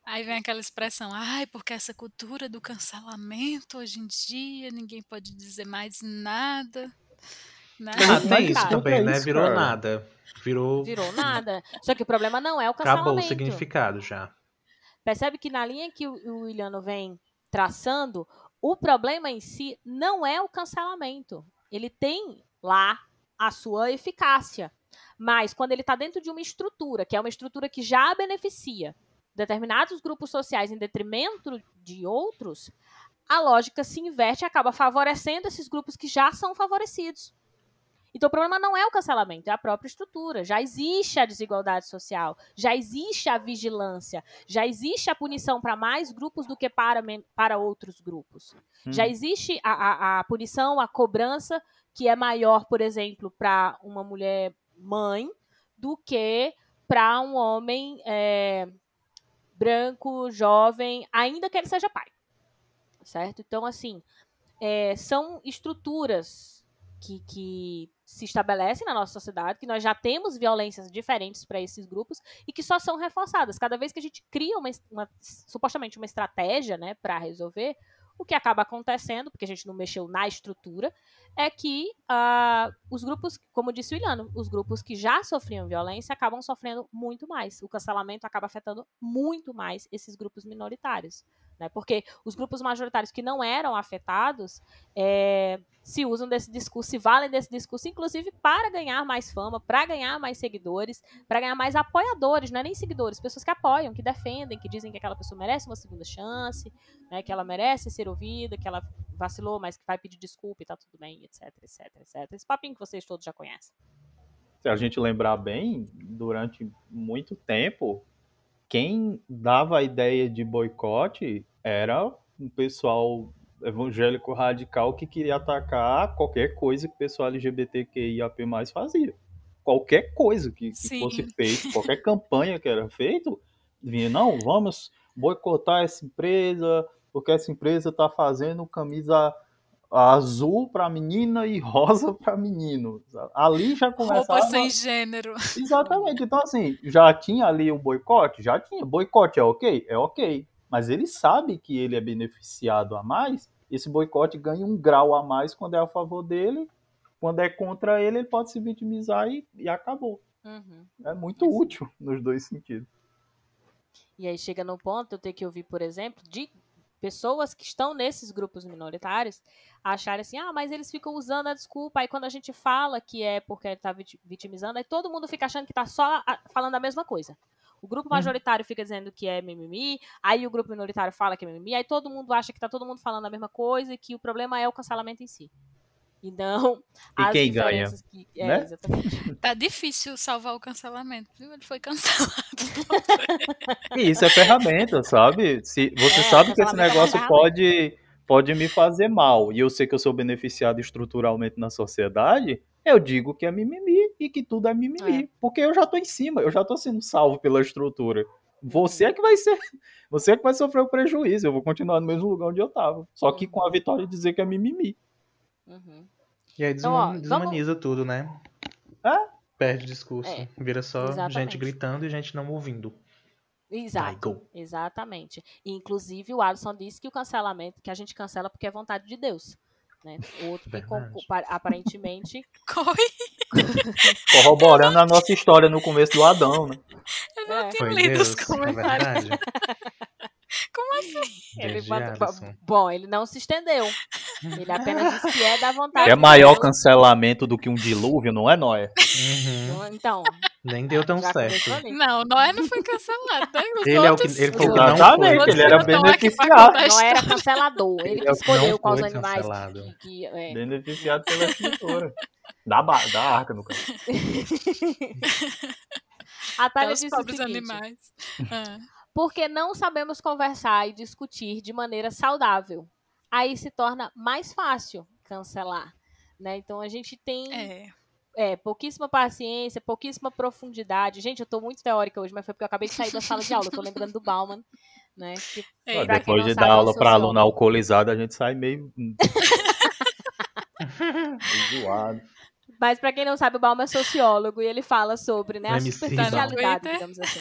Aí vem aquela expressão, ai, porque essa cultura do cancelamento hoje em dia, ninguém pode dizer mais nada. Né? Ah, tem isso também, né? Virou nada. Virou. Virou nada. Só que o problema não é o cancelamento. Acabou o significado já. Percebe que na linha que o o Williano vem traçando, o problema em si não é o cancelamento. Ele tem lá a sua eficácia. Mas quando ele está dentro de uma estrutura, que é uma estrutura que já beneficia determinados grupos sociais em detrimento de outros, a lógica se inverte e acaba favorecendo esses grupos que já são favorecidos. Então o problema não é o cancelamento, é a própria estrutura. Já existe a desigualdade social, já existe a vigilância, já existe a punição para mais grupos do que para, para outros grupos. Já Hum. existe a, a- a punição, a cobrança, que é maior, por exemplo, para uma mulher mãe do que para um homem é, branco, jovem, ainda que ele seja pai. Certo? Então, assim, é, são estruturas que, que se estabelecem na nossa sociedade, que nós já temos violências diferentes para esses grupos e que só são reforçadas. Cada vez que a gente cria uma, uma- supostamente uma estratégia né, para resolver, o que acaba acontecendo, porque a gente não mexeu na estrutura, é que ah, os grupos, como disse o Iliano, os grupos que já sofriam violência acabam sofrendo muito mais. O cancelamento acaba afetando muito mais esses grupos minoritários. Né? Porque os grupos majoritários que não eram afetados é, se usam desse discurso, se valem desse discurso, inclusive para ganhar mais fama, para ganhar mais seguidores, para ganhar mais apoiadores, não é nem seguidores, pessoas que apoiam, que defendem, que dizem que aquela pessoa merece uma segunda chance, né, que ela merece ser ouvida, que ela vacilou, mas que vai pedir desculpa e tá tudo bem, etc, etc, etc. Esse papinho que vocês todos já conhecem. se a gente lembrar bem, durante muito tempo, quem dava a ideia de boicote era um pessoal evangélico radical que queria atacar qualquer coisa que o pessoal LGBTQIAP+, fazia. Qualquer coisa que, que fosse feito, qualquer campanha que era feito, vinha, não, vamos boicotar essa empresa, porque essa empresa está fazendo camisa azul para menina e rosa para menino. Ali já começava... Roupa sem gênero. Exatamente. Então, assim, já tinha ali um boicote? Já tinha. Boicote é ok? É ok. Mas ele sabe que ele é beneficiado a mais. Esse boicote ganha um grau a mais quando é a favor dele. Quando é contra ele, ele pode se vitimizar e, e acabou. Uhum. É muito útil nos dois sentidos. E aí chega no ponto eu ter que ouvir, por exemplo, de pessoas que estão nesses grupos minoritários acharem assim, ah, mas eles ficam usando a desculpa, aí quando a gente fala que é porque tá vit- vitimizando, aí todo mundo fica achando que tá só falando a mesma coisa. O grupo majoritário fica dizendo que é mimimi, aí o grupo minoritário fala que é mimimi, aí todo mundo acha que tá todo mundo falando a mesma coisa e que o problema é o cancelamento em si. Então, E as quem ganha, que. É, né? exatamente. Tá difícil salvar o cancelamento, viu? Ele foi cancelado. E isso é ferramenta, sabe? Se você É, sabe que esse é negócio pode, pode me fazer mal e eu sei que eu sou beneficiado estruturalmente na sociedade, eu digo que é mimimi e que tudo é mimimi. Porque eu já tô em cima, eu já tô sendo salvo pela estrutura. Você é que vai ser. Você é que vai sofrer o prejuízo. Eu vou continuar no mesmo lugar onde eu tava. Só que com a vitória de dizer que é mimimi. Uhum. E aí Então, ó, desuma- desumaniza tudo, né? É. Perde discurso. É, Vira só exatamente. gente gritando e gente não ouvindo. Exato. Exatamente. E, inclusive, o Alisson disse que o cancelamento, que a gente cancela porque é vontade de Deus. Né? O outro Verdade. aparentemente, Corre. Corroborando a nossa história no começo do Adão, né? Eu não É. tinha lido os é comentários. verdade. Como assim? ele Alisson. bom, ele não se estendeu. Ele apenas disse que é da vontade É maior Deus. cancelamento do que um dilúvio, não é, Noé? Uhum. Então, Nem deu tão certo. Não, Noé não foi cancelado. Né? Os Ele é o que- ele os falou que não Exatamente, foi. ele era Os beneficiado. Não era cancelador. Ele que Não escolheu quais animais cancelado. que. que- é. Beneficiado pela estrutura. Da, da arca, no caso. A Até Thalia os disse o pobres seguinte, animais. Ah. Porque não sabemos conversar e discutir de maneira saudável. Aí se torna mais fácil cancelar. Né? Então a gente tem É. é, pouquíssima paciência, pouquíssima profundidade. Gente, eu tô muito teórica hoje, mas foi porque eu acabei de sair da sala de aula. Tô lembrando do Bauman, né? que- É, Depois de sabe, dar é um aula pra aluno alcoolizado, a gente sai meio. meio zoado. Mas pra quem não sabe, o Bauman é sociólogo e ele fala sobre né, a MC superficialidade, digamos assim.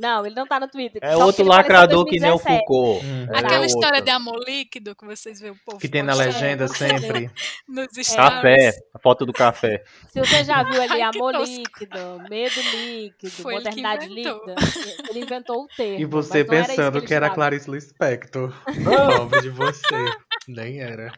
Não, ele não tá no Twitter. É outro ele lacrador que nem o 2017. Foucault. Hum. É Aquela outra. história de amor líquido que vocês veem o povo Que tem na legenda sempre. nos stories. Café, a foto do café. Se você já viu ali Ai, que amor líquido, medo líquido, Foi ele que modernidade inventou. líquida, ele inventou o termo. E você não era pensando ele que era. Clarice Lispector. Pobre de você. Nem era.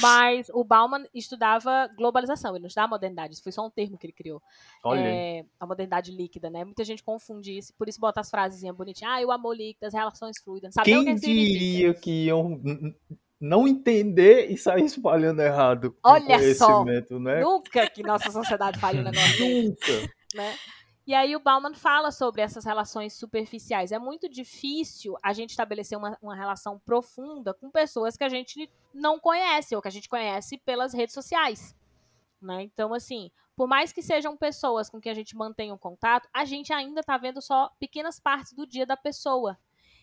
Mas o Bauman estudava globalização, ele não estudava modernidade, isso foi só um termo que ele criou. Olha. É, a modernidade líquida, né? Muita gente confunde isso, por isso bota as frasezinhas bonitinhas. Ah, o amor líquido, as relações fluidas. Não sabe Quem que diria que iam não entender e sair espalhando errado com Olha só. né? Nunca que nossa sociedade faria um negócio. Nunca. né? E aí o Bauman fala sobre essas relações superficiais. É muito difícil a gente estabelecer uma, uma relação profunda com pessoas que a gente não conhece ou que a gente conhece pelas redes sociais. Né? Então, assim, por mais que sejam pessoas com quem a gente mantenha um contato, a gente ainda está vendo só pequenas partes do dia da pessoa.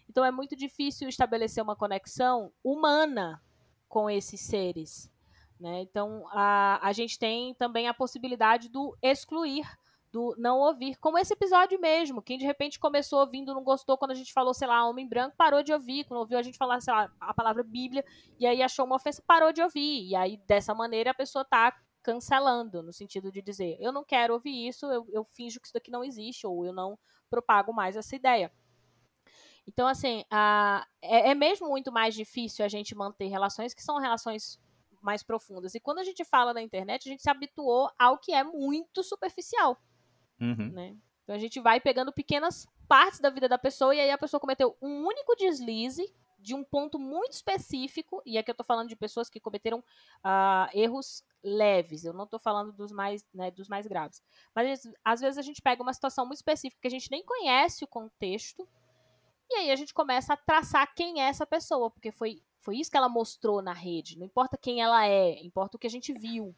Então é muito difícil estabelecer uma conexão humana com esses seres. Né? Então a, a gente tem também a possibilidade do excluir do não ouvir, como esse episódio mesmo. Quem de repente começou ouvindo, não gostou quando a gente falou, sei lá, homem branco, parou de ouvir. Quando ouviu a gente falar, sei lá, a palavra Bíblia, e aí achou uma ofensa, parou de ouvir. E aí, dessa maneira, a pessoa tá cancelando, no sentido de dizer, eu não quero ouvir isso, eu, eu finjo que isso daqui não existe, ou eu não propago mais essa ideia. Então, assim, a, é, é mesmo muito mais difícil a gente manter relações que são relações mais profundas. E quando a gente fala na internet, a gente se habituou ao que é muito superficial Uhum. né? Então a gente vai pegando pequenas partes da vida da pessoa e aí a pessoa cometeu um único deslize de um ponto muito específico, e aqui eu tô falando de pessoas que cometeram ah, erros leves, eu não tô falando dos mais, né, dos mais graves. Mas às vezes a gente pega uma situação muito específica que a gente nem conhece o contexto, e aí a gente começa a traçar quem é essa pessoa, porque foi, foi isso que ela mostrou na rede. Não importa quem ela é, importa o que a gente viu.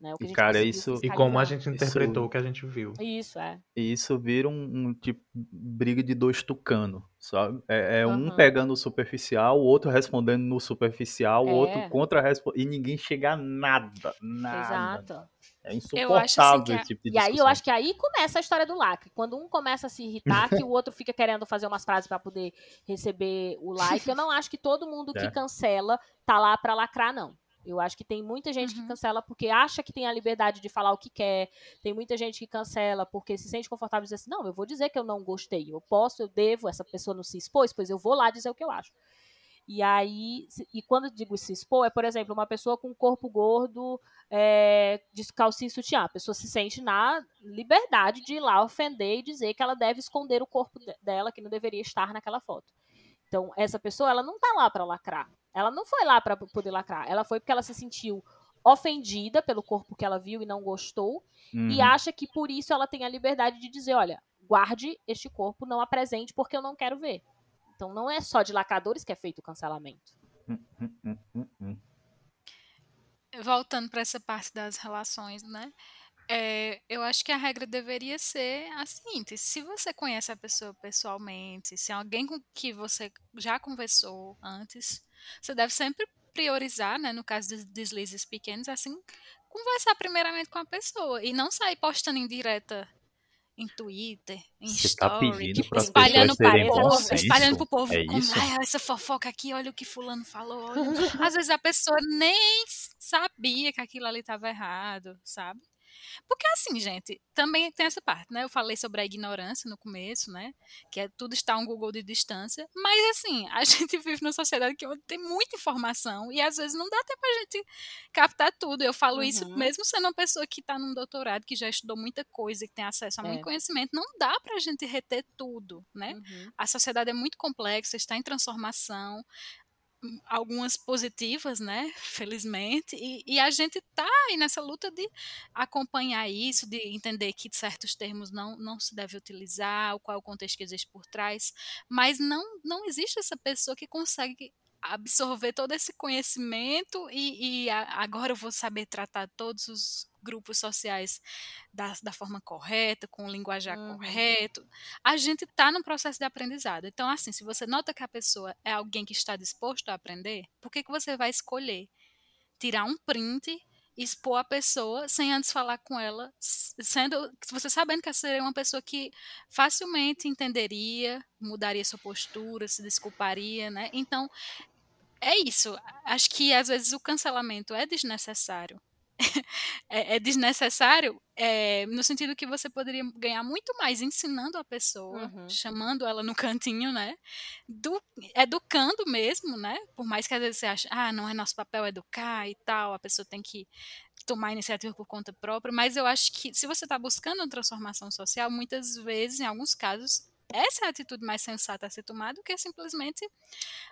Né, o que a E, gente cara, isso- E como a gente interpretou o que a gente viu. Isso, é. E isso vira um, um tipo briga de dois tucanos, sabe? É, é um Aham. pegando o superficial, o outro respondendo no superficial, o É. outro contra e ninguém chega a nada, nada. Exato. É Eu acho, assim, insuportável que a- esse tipo de E aí eu discussão. acho que aí começa a história do lacre. Quando um começa a se irritar, que o outro fica querendo fazer umas frases pra poder receber o like. Eu não acho que todo mundo que É. cancela tá lá pra lacrar, não. Eu acho que tem muita gente que Uhum. cancela porque acha que tem a liberdade de falar o que quer. Tem muita gente que cancela porque se sente confortável dizer assim: não, eu vou dizer que eu não gostei. Eu posso, eu devo, essa pessoa não se expôs, pois eu vou lá dizer o que eu acho. E aí, e quando eu digo se expor, é, por exemplo, uma pessoa com corpo gordo, é, de calcinha e sutiã. A pessoa se sente na liberdade de ir lá ofender e dizer que ela deve esconder o corpo de- dela, que não deveria estar naquela foto. Então, essa pessoa, ela não tá lá pra lacrar. Ela não foi lá pra poder lacrar. Ela foi porque ela se sentiu ofendida pelo corpo que ela viu e não gostou e Uhum. acha que por isso ela tem a liberdade de dizer, olha, guarde este corpo, não apresente porque eu não quero ver. Então não é só de lacradores que é feito o cancelamento. Hum, hum, hum. voltando para essa parte das relações, né? É, eu acho que a regra deveria ser a seguinte: se você conhece a pessoa pessoalmente, se é alguém com que você já conversou antes, você deve sempre priorizar, né? No caso dos deslizes pequenos, assim, conversar primeiramente com a pessoa e não sair postando em direta em Twitter, em Você tá pedindo para espalhando para serem povo, espalhando pro povo É como, isso? "Ai, essa fofoca aqui, olha o que fulano falou. olha." Às vezes a pessoa nem sabia que aquilo ali estava errado, sabe? Porque assim, gente, também tem essa parte, né? Eu falei sobre a ignorância no começo, né? Que é tudo está um Google de distância. Mas assim, a gente vive numa sociedade que tem muita informação e às vezes não dá tempo a gente captar tudo. Eu falo isso Uhum. mesmo sendo uma pessoa que está num doutorado, que já estudou muita coisa, que tem acesso a muito É. conhecimento. Não dá pra gente reter tudo, né? Uhum. A sociedade é muito complexa, está em transformação, algumas positivas, né? Felizmente, e, e a gente tá aí nessa luta de acompanhar isso, de entender que certos termos não, não se deve utilizar, qual é o contexto que existe por trás, mas não, não existe essa pessoa que consegue absorver todo esse conhecimento e, e a- agora eu vou saber tratar todos os grupos sociais da, da forma correta, com o linguajar Uhum. correto. A gente está num processo de aprendizado. Então, assim, se você nota que a pessoa é alguém que está disposto a aprender, por que, que você vai escolher tirar um print expor a pessoa sem antes falar com ela, sendo você sabendo que essa seria uma pessoa que facilmente entenderia, mudaria sua postura, se desculparia, né? Então, é isso. Acho que às vezes o cancelamento é desnecessário. é, é, desnecessário é, no sentido que você poderia ganhar muito mais ensinando a pessoa, uhum. chamando ela no cantinho, né? Do, educando mesmo, né? Por mais que às vezes você ache, ah, não é nosso papel educar e tal, a pessoa tem que tomar iniciativa por conta própria, mas eu acho que se você está buscando uma transformação social, muitas vezes, em alguns casos, essa é a atitude mais sensata a ser tomada do que simplesmente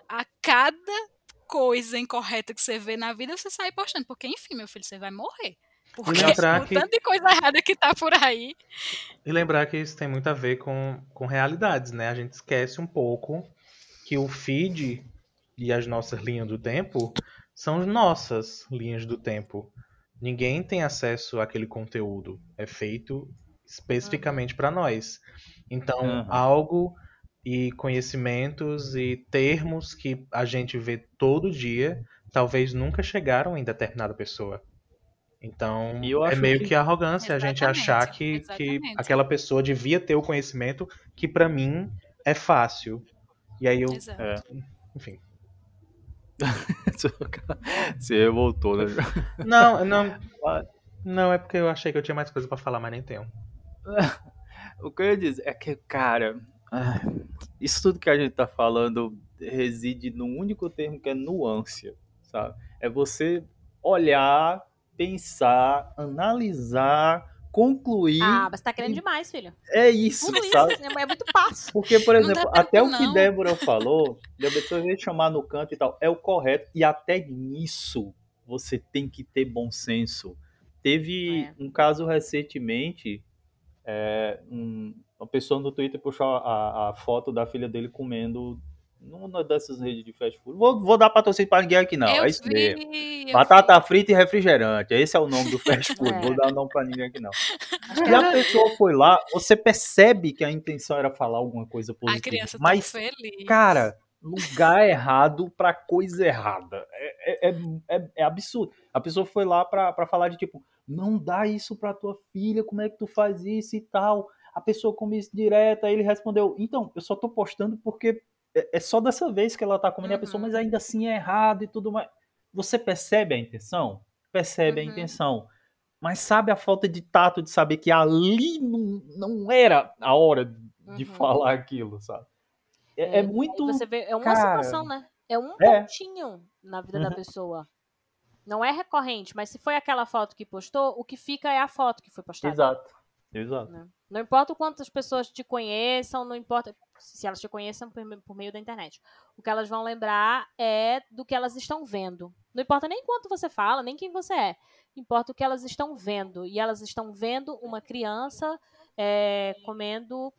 a cada coisa incorreta que você vê na vida, você sai postando. Porque, enfim, meu filho, você vai morrer. Porque o que... tanto de coisa errada que tá por aí. E lembrar que isso tem muito a ver com, com realidades, né? A gente esquece um pouco que o feed e as nossas linhas do tempo são nossas linhas do tempo. Ninguém tem acesso àquele conteúdo. É feito especificamente uhum. para nós. Então, uhum. algo e conhecimentos e termos que a gente vê todo dia talvez nunca chegaram em determinada pessoa. Então, é meio que, que arrogância exatamente, a gente achar que, que aquela pessoa devia ter o conhecimento que para mim é fácil. E aí eu. É. Enfim. Você voltou, né? Não, não. Não, é porque eu achei que eu tinha mais coisa para falar, mas nem tenho. o que eu ia dizer é que, cara, isso tudo que a gente tá falando reside num único termo que é nuance, sabe? É você olhar, pensar, analisar, concluir. Ah, mas tá querendo demais, filho. É isso, Tudo sabe? Isso, é muito passo. Porque, por exemplo, até o que Débora falou, de a pessoa chamar no canto e tal, é o correto. E até nisso você tem que ter bom senso. Teve é. um caso recentemente, é, um, uma pessoa no Twitter puxou a, a foto da filha dele comendo numa dessas redes de fast food. Vou, vou dar patrocínio pra ninguém aqui, não. Eu é isso mesmo. Batata vi. frita e refrigerante. Esse é o nome do fast food. É. Vou dar nome pra ninguém aqui, não. E a pessoa foi lá, você percebe que a intenção era falar alguma coisa positiva. A criança tá mas, feliz. Cara, lugar errado pra coisa errada. É, é, é, é, absurdo. A pessoa foi lá pra, pra falar de tipo, não dá isso pra tua filha, como é que tu faz isso e tal a pessoa come isso direto, aí ele respondeu, então, eu só tô postando porque é, é só dessa vez que ela tá comendo uhum. a pessoa, mas uhum. ainda assim é errado e tudo mais. Você percebe a intenção? Percebe uhum. a intenção. Mas sabe a falta de tato de saber que ali não, não era a hora de uhum. falar aquilo, sabe? É, é, é muito. Você vê, é uma cara... situação, né? É um é. pontinho na vida da uhum. pessoa. Não é recorrente, mas se foi aquela foto que postou, o que fica é a foto que foi postada. Exato. Exato. Né? Não importa o quanto as pessoas te conheçam, não importa se elas te conheçam por, meio da internet. O que elas vão lembrar é do que elas estão vendo. Não importa nem quanto você fala, nem quem você é. Importa o que elas estão vendo. E elas estão vendo uma criança é, comendo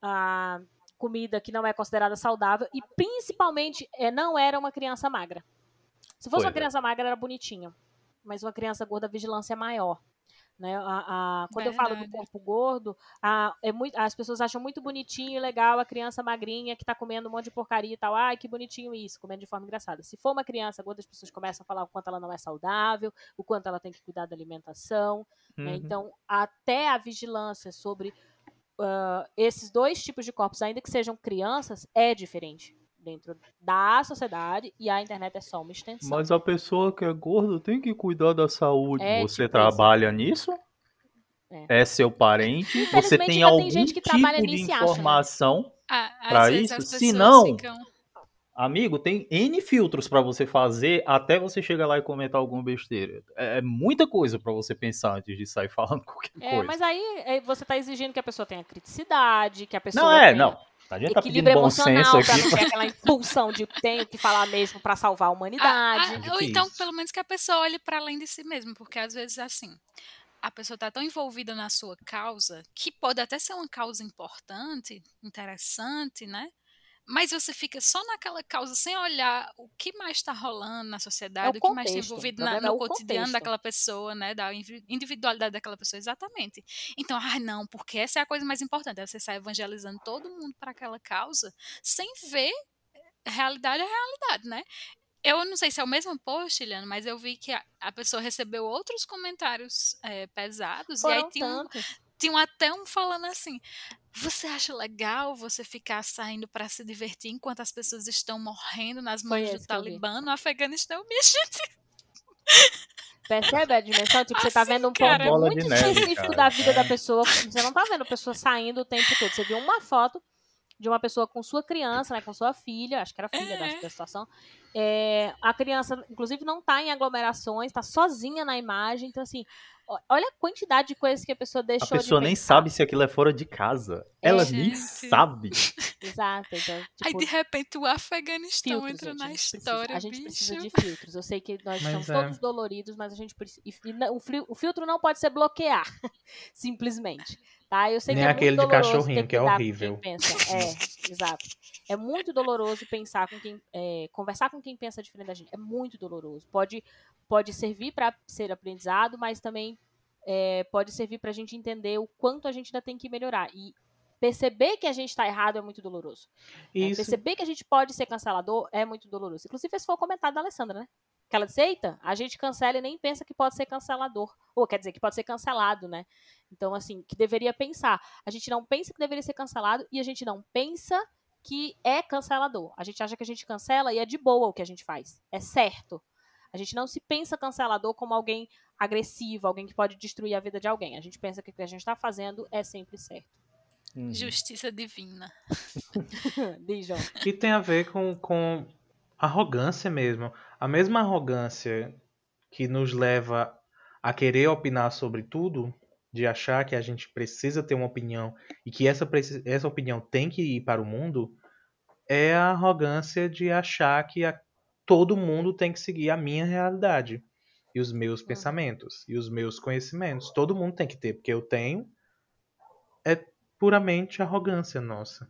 a comida que não é considerada saudável e principalmente é, não era uma criança magra. Se fosse uma é. criança magra, era bonitinha. Mas uma criança gorda, a vigilância é maior. Né? A, a, quando Verdade. eu falo do corpo gordo, a, é muito, as pessoas acham muito bonitinho e legal a criança magrinha que está comendo um monte de porcaria e tal. Ai, que bonitinho isso, comendo de forma engraçada. Se for uma criança gorda, as pessoas começam a falar o quanto ela não é saudável, o quanto ela tem que cuidar da alimentação. Né? Uhum. Né? Então, até a vigilância sobre uh, esses dois tipos de corpos, ainda que sejam crianças, é diferente dentro da sociedade e a internet é só uma extensão. Mas a pessoa que é gorda tem que cuidar da saúde. É, Você tipo trabalha isso. nisso? É. é. seu parente? Você tem algum tem gente que tipo de informação acha, né? para isso? Se não, ficam... amigo, tem N filtros para você fazer até você chegar lá e comentar alguma besteira. É, é muita coisa para você pensar antes de sair falando qualquer é, coisa. Mas aí é, você tá exigindo que a pessoa tenha criticidade, que a pessoa Não, é, tenha... não. A gente tá equilíbrio tá emocional, pra não ter aquela impulsão de tenho que falar mesmo para salvar a humanidade. Ah, ah, ou então, pelo menos que a pessoa olhe para além de si mesmo, porque às vezes assim, a pessoa está tão envolvida na sua causa que pode até ser uma causa importante, interessante, né? Mas você fica só naquela causa sem olhar o que mais está rolando na sociedade, é o, o, que mais está envolvido na, no é cotidiano contexto. daquela pessoa, né, da individualidade daquela pessoa, exatamente. Então, ah, não, porque essa é a coisa mais importante, é você sai evangelizando todo mundo para aquela causa sem ver realidade é realidade, né? Eu não sei se é o mesmo post, Liana, mas eu vi que a, a pessoa recebeu outros comentários é, pesados. Foram e aí tinha um, tinha até um falando assim: Você acha legal você ficar saindo para se divertir enquanto as pessoas estão morrendo nas mãos do eu vi. Talibã no Afeganistão? Minha gente, Percebe a dimensão? Tipo, você tá Assim, vendo um cara, ponto Bola muito neve, específico cara. da vida É. da pessoa. Você não tá vendo a pessoa saindo o tempo todo. Você viu uma foto de uma pessoa com sua criança, né? Com sua filha, acho que era filha da, É. da situação. É, a criança, inclusive, não tá em aglomerações, tá sozinha na imagem. Então, assim, olha a quantidade de coisas que a pessoa A deixou pessoa de nem sabe se aquilo é fora de casa. É. Ela nem Gente. sabe. Exato. Então, aí tipo, de repente o Afeganistão filtros, entra gente, na a gente precisa- história, a gente bicho. precisa de filtros. Eu sei que nós Mas estamos é. todos doloridos, mas a gente precisa. E, e não- o, filtro não pode ser bloquear, simplesmente. Tá? Eu sei Nem que é aquele muito de doloroso cachorrinho, que é horrível. É, exato. É muito doloroso pensar com quem. é, conversar com quem pensa diferente da gente. É muito doloroso. Pode, pode servir para ser aprendizado, mas também é, pode servir para a gente entender o quanto a gente ainda tem que melhorar. E perceber que a gente está errado é muito doloroso. É, Isso. perceber que a gente pode ser cancelador é muito doloroso. Inclusive, esse foi o comentário da Alessandra, né? Que ela disse, eita, a gente cancela e nem pensa que pode ser cancelador. Ou quer dizer, que pode ser cancelado, né? Então, assim, que deveria pensar. A gente não pensa que deveria ser cancelado e a gente não pensa que é cancelador. A gente acha que a gente cancela e é de boa o que a gente faz. É certo. A gente não se pensa cancelador como alguém agressivo, alguém que pode destruir a vida de alguém. A gente pensa que o que a gente está fazendo é sempre certo. Uhum. Justiça divina. Diz, João. E tem a ver com, com arrogância mesmo. A mesma arrogância que nos leva a querer opinar sobre tudo, de achar que a gente precisa ter uma opinião e que essa, essa opinião tem que ir para o mundo, é a arrogância de achar que a- todo mundo tem que seguir a minha realidade e os meus pensamentos e os meus conhecimentos. Todo mundo tem que ter, porque eu tenho. É puramente arrogância nossa.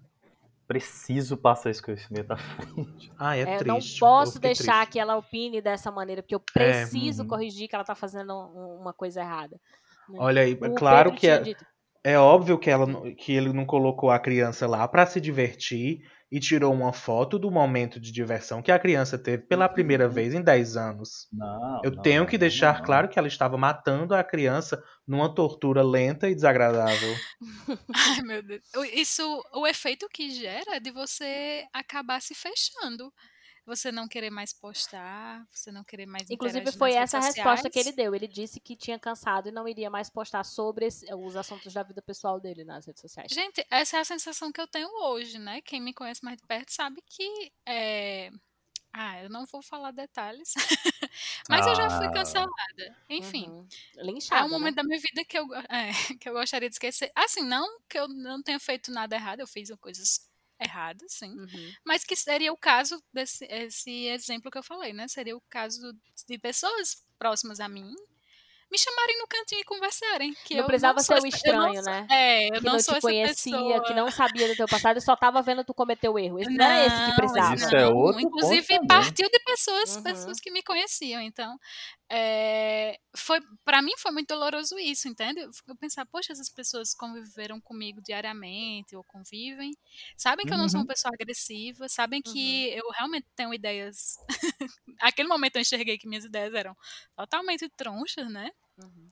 Preciso passar esse conhecimento à frente. Ah, é, É, eu triste. não Eu posso fiquei deixar triste. que ela opine dessa maneira, porque eu preciso uhum. corrigir que ela tá fazendo um- uma coisa errada. Né? Olha aí, é O claro Pedro que é, dito, é óbvio que, ela, não- que ele não colocou a criança lá pra se divertir e tirou uma foto do momento de diversão que a criança teve pela primeira vez em 10 anos. Não. Eu não, tenho que deixar não. claro que ela estava matando a criança numa tortura lenta e desagradável. Ai, meu Deus. Isso, o efeito que gera é de você acabar se fechando. Você não querer mais postar, você não querer mais Inclusive, foi nas essa a resposta que ele deu. Ele disse que tinha cansado e não iria mais postar sobre esse- os assuntos da vida pessoal dele nas redes sociais. Gente, essa é a sensação que eu tenho hoje, né? Quem me conhece mais de perto sabe que é... Ah, eu não vou falar detalhes. Mas eu já fui Ah. cancelada. Enfim. Uhum. É Linchada, um momento né? da minha vida que eu, é, que eu gostaria de esquecer. Assim, não que eu não tenha feito nada errado, eu fiz coisas erradas, sim. Uhum. Mas que seria o caso desse esse exemplo que eu falei, né? Seria o caso de pessoas próximas a mim me chamarem no cantinho e conversarem. Que Não eu precisava não sou ser o essa- eu não estranho, sou- né? É, eu que não, não sou te essa conhecia, pessoa. que não sabia do teu passado e só tava vendo tu cometer o erro. Esse não, era esse que Não, precisava. Isso é não. outro Inclusive, partiu de pessoas, Uhum. pessoas que me conheciam. Então, é, foi para mim foi muito doloroso isso, entende? Eu pensar, poxa, essas pessoas conviveram comigo diariamente ou convivem, sabem que eu não sou Uhum. uma pessoa agressiva, sabem que eu realmente tenho ideias. Aquele momento eu enxerguei que minhas ideias eram totalmente tronchas, né? Uhum.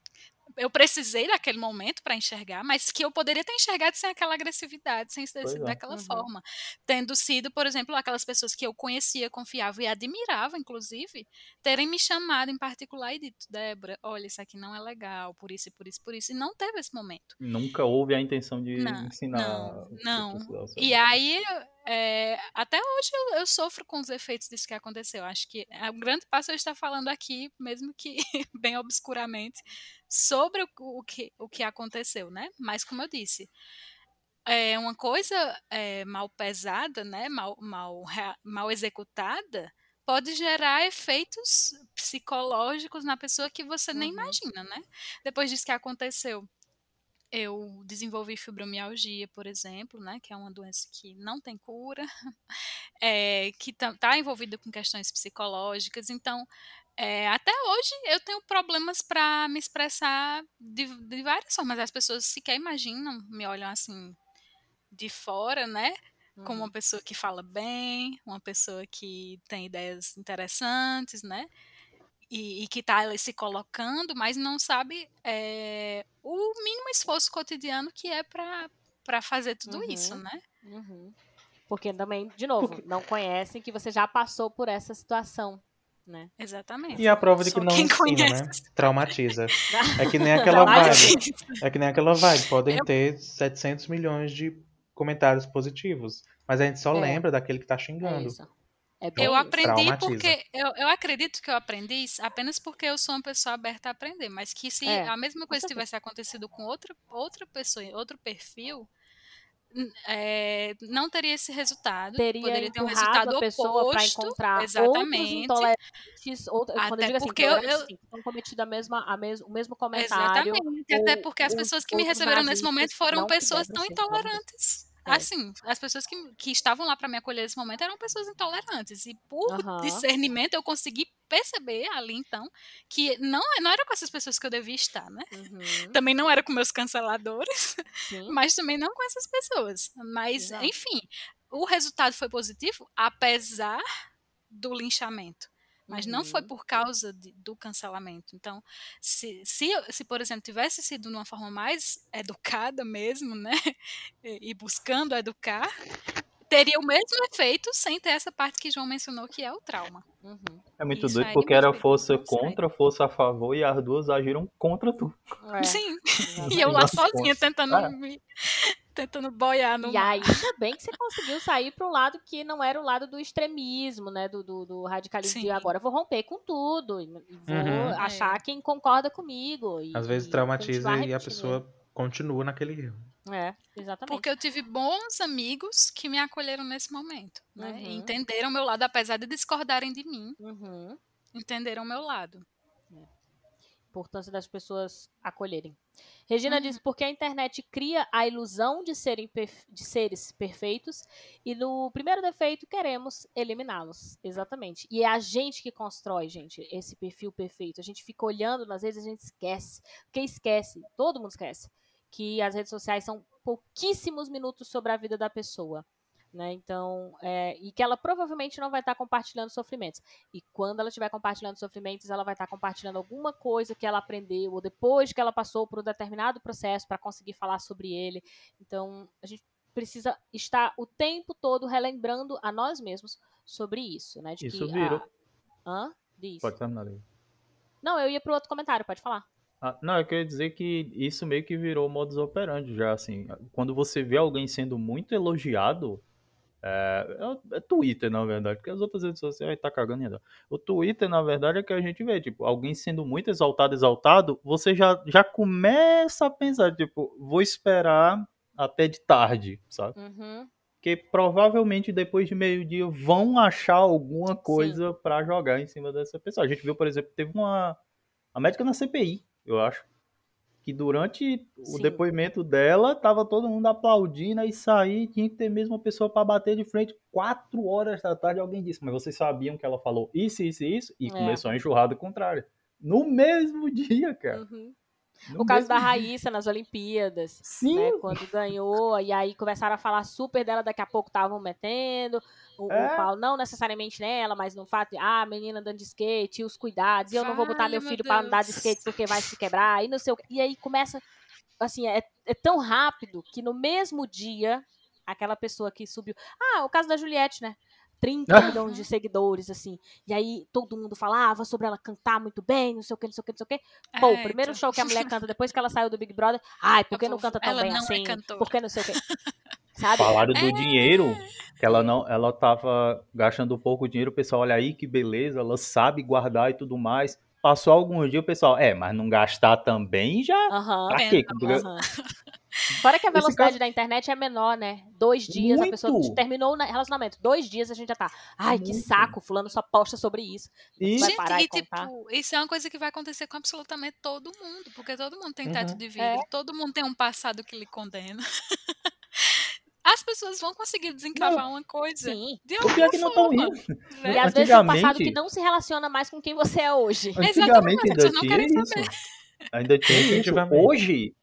eu precisei daquele momento para enxergar, mas que eu poderia ter enxergado sem aquela agressividade, sem sido é. daquela Uhum. forma. Tendo sido, por exemplo, aquelas pessoas que eu conhecia, confiava e admirava, inclusive, terem me chamado em particular e dito, Débora, olha, isso aqui não é legal, por isso e por isso, por isso. E não teve esse momento. Nunca houve a intenção de Não, ensinar. não, as não. E aí, é, até hoje eu, eu sofro com os efeitos disso que aconteceu. Acho que é um grande passo eu estar falando aqui, mesmo que bem obscuramente, sobre o, o que, o que aconteceu, né? Mas como eu disse, é uma coisa é, mal pesada, né? Mal, mal, mal executada pode gerar efeitos psicológicos na pessoa que você nem Uhum. imagina, né? Depois disso que aconteceu, eu desenvolvi fibromialgia, por exemplo, né, que é uma doença que não tem cura, é, que está envolvida com questões psicológicas. Então, é, até hoje eu tenho problemas para me expressar de, de várias formas. As pessoas sequer imaginam, me olham assim de fora, né? como Uhum. uma pessoa que fala bem, uma pessoa que tem ideias interessantes, né? E, e que está ali se colocando, mas não sabe é, o mínimo esforço cotidiano que é para fazer tudo isso, Uhum. né? Uhum. Porque também, de novo, não conhecem que você já passou por essa situação, né? Exatamente. E a prova de Só que não quem ensina, conhece. né? Traumatiza. É que nem aquela vibe. É que nem aquela vibe. Podem ter 700 milhões de comentários positivos. Mas a gente só É. lembra daquele que tá É xingando. isso. É bem Eu aprendi porque eu, eu acredito que eu aprendi apenas porque eu sou uma pessoa aberta a aprender, mas que se É, a mesma coisa tivesse acontecido com outra outra pessoa, outro perfil, é, não teria esse resultado. Teria poderia ter um resultado a pessoa para oposto. encontrar outros exatamente. outra, quando eu Até digo assim, porque eu- eu- tenham cometido a mesma, a mes, o mesmo comentário. Exatamente. Até ou porque as pessoas que me outros receberam nesse momento foram pessoas tão intolerantes. É. Assim, as pessoas que, que estavam lá para me acolher nesse momento eram pessoas intolerantes. E por Aham. discernimento eu consegui perceber ali então que não, não era com essas pessoas que eu devia estar, né? Uhum, Também não era com meus canceladores, sim. mas também não com essas pessoas. Mas, Exato. enfim, o resultado foi positivo, apesar do linchamento. Mas não foi Uhum. por causa de- do cancelamento. Então, se, se, se, por exemplo, tivesse sido de uma forma mais educada mesmo, né? E, e buscando educar, teria o mesmo efeito sem ter essa parte que João mencionou, que é o trauma. Uhum. É muito Isso doido porque era força contra, força a favor e as duas agiram contra tu. É, Sim, e eu lá sozinha tentando É. me, tentando boiar no E mar. ainda bem que você conseguiu sair para o lado que não era o lado do extremismo, né? Do, do, do radicalismo de Sim. agora eu vou romper com tudo e e vou Uhum. achar É. quem concorda comigo. E, Às vezes e traumatiza continuar e a pessoa continua naquele erro. É, exatamente. Porque eu tive bons amigos que me acolheram nesse momento, né? E Uhum. entenderam o meu lado, apesar de discordarem de mim, Uhum. entenderam o meu lado. Importância das pessoas acolherem. Regina Uhum. diz porque a internet cria a ilusão de, serem perf- de seres perfeitos e no primeiro defeito queremos eliminá-los. Exatamente. E é a gente que constrói, gente, esse perfil perfeito. A gente fica olhando, às vezes a gente esquece. Porque esquece, todo mundo esquece, que as redes sociais são pouquíssimos minutos sobre a vida da pessoa. Né? Então, é, e que ela provavelmente não vai estar compartilhando sofrimentos. E quando ela estiver compartilhando sofrimentos, ela vai estar compartilhando alguma coisa que ela aprendeu, ou depois que ela passou por um determinado processo para conseguir falar sobre ele. Então, a gente precisa estar o tempo todo relembrando a nós mesmos sobre isso, né? De Isso que virou. A... Hã? Diz. Pode terminar aí. Não, eu ia pro outro comentário, pode falar. Ah, não, eu queria dizer que isso meio que virou modus operandi já, assim. Quando você vê alguém sendo muito elogiado, é, é- é Twitter, na verdade, porque as outras redes sociais tá cagando ainda. O Twitter, na verdade, é que a gente vê, tipo, alguém sendo muito exaltado, exaltado, você já, já começa a pensar, tipo, vou esperar até de tarde, sabe? Uhum. Porque provavelmente depois de meio-dia vão achar alguma coisa pra jogar em cima dessa pessoa. A gente viu, por exemplo, teve uma a médica na CPI, eu acho, que durante o Sim. depoimento dela tava todo mundo aplaudindo aí sair, tinha que ter mesmo uma pessoa pra bater de frente. Quatro horas da tarde alguém disse, mas vocês sabiam que ela falou isso, isso e isso? E É. começou a enxurrada contrária. No mesmo dia, cara. Uhum. No O caso da mesmo dia. Raíssa nas Olimpíadas. Sim, né, quando ganhou, e aí começaram a falar super dela, daqui a pouco estavam metendo. O, É. o Paulo, não necessariamente nela, mas no fato de, ah, menina andando de skate, e os cuidados, e eu não vou botar meu meu filho para andar de skate porque vai se quebrar, e não sei o. E aí começa, assim, é, é tão rápido que no mesmo dia, aquela pessoa que subiu. Ah, o caso da Juliette, né? 30 Ah. milhões de seguidores, assim. E aí todo mundo falava sobre ela cantar muito bem, não sei o que, não sei o que, não sei o que. Pô, o É, primeiro então. show que a mulher canta depois que ela saiu do Big Brother, ai, por que não canta tão ela bem não é assim? cantora. por que não sei o que? Sabe? Falaram do É. dinheiro, que ela não, ela tava gastando pouco dinheiro, o pessoal, olha aí que beleza, ela sabe guardar e tudo mais. Passou alguns dias, o pessoal, é, mas não gastar também já. Aham. Pra quê? aham. Fora que a velocidade caso- da internet é menor, né? Dois dias, a pessoa Muito. terminou o relacionamento. Dois dias a gente já tá. Ai, que Muito. saco, fulano só posta sobre isso. E Vai Gente, parar e e contar? tipo, isso é uma coisa que vai acontecer com absolutamente todo mundo, porque todo mundo tem Uhum. teto de É. vidro, todo mundo tem um passado que lhe condena. As pessoas vão conseguir desencavar uma coisa Sim. de o alguma pior é que não estão forma. indo. né? E às vezes é um passado que não se relaciona mais com quem você é hoje. Antigamente Exatamente, ainda não tinha querem isso. Ainda tinha isso. Hoje,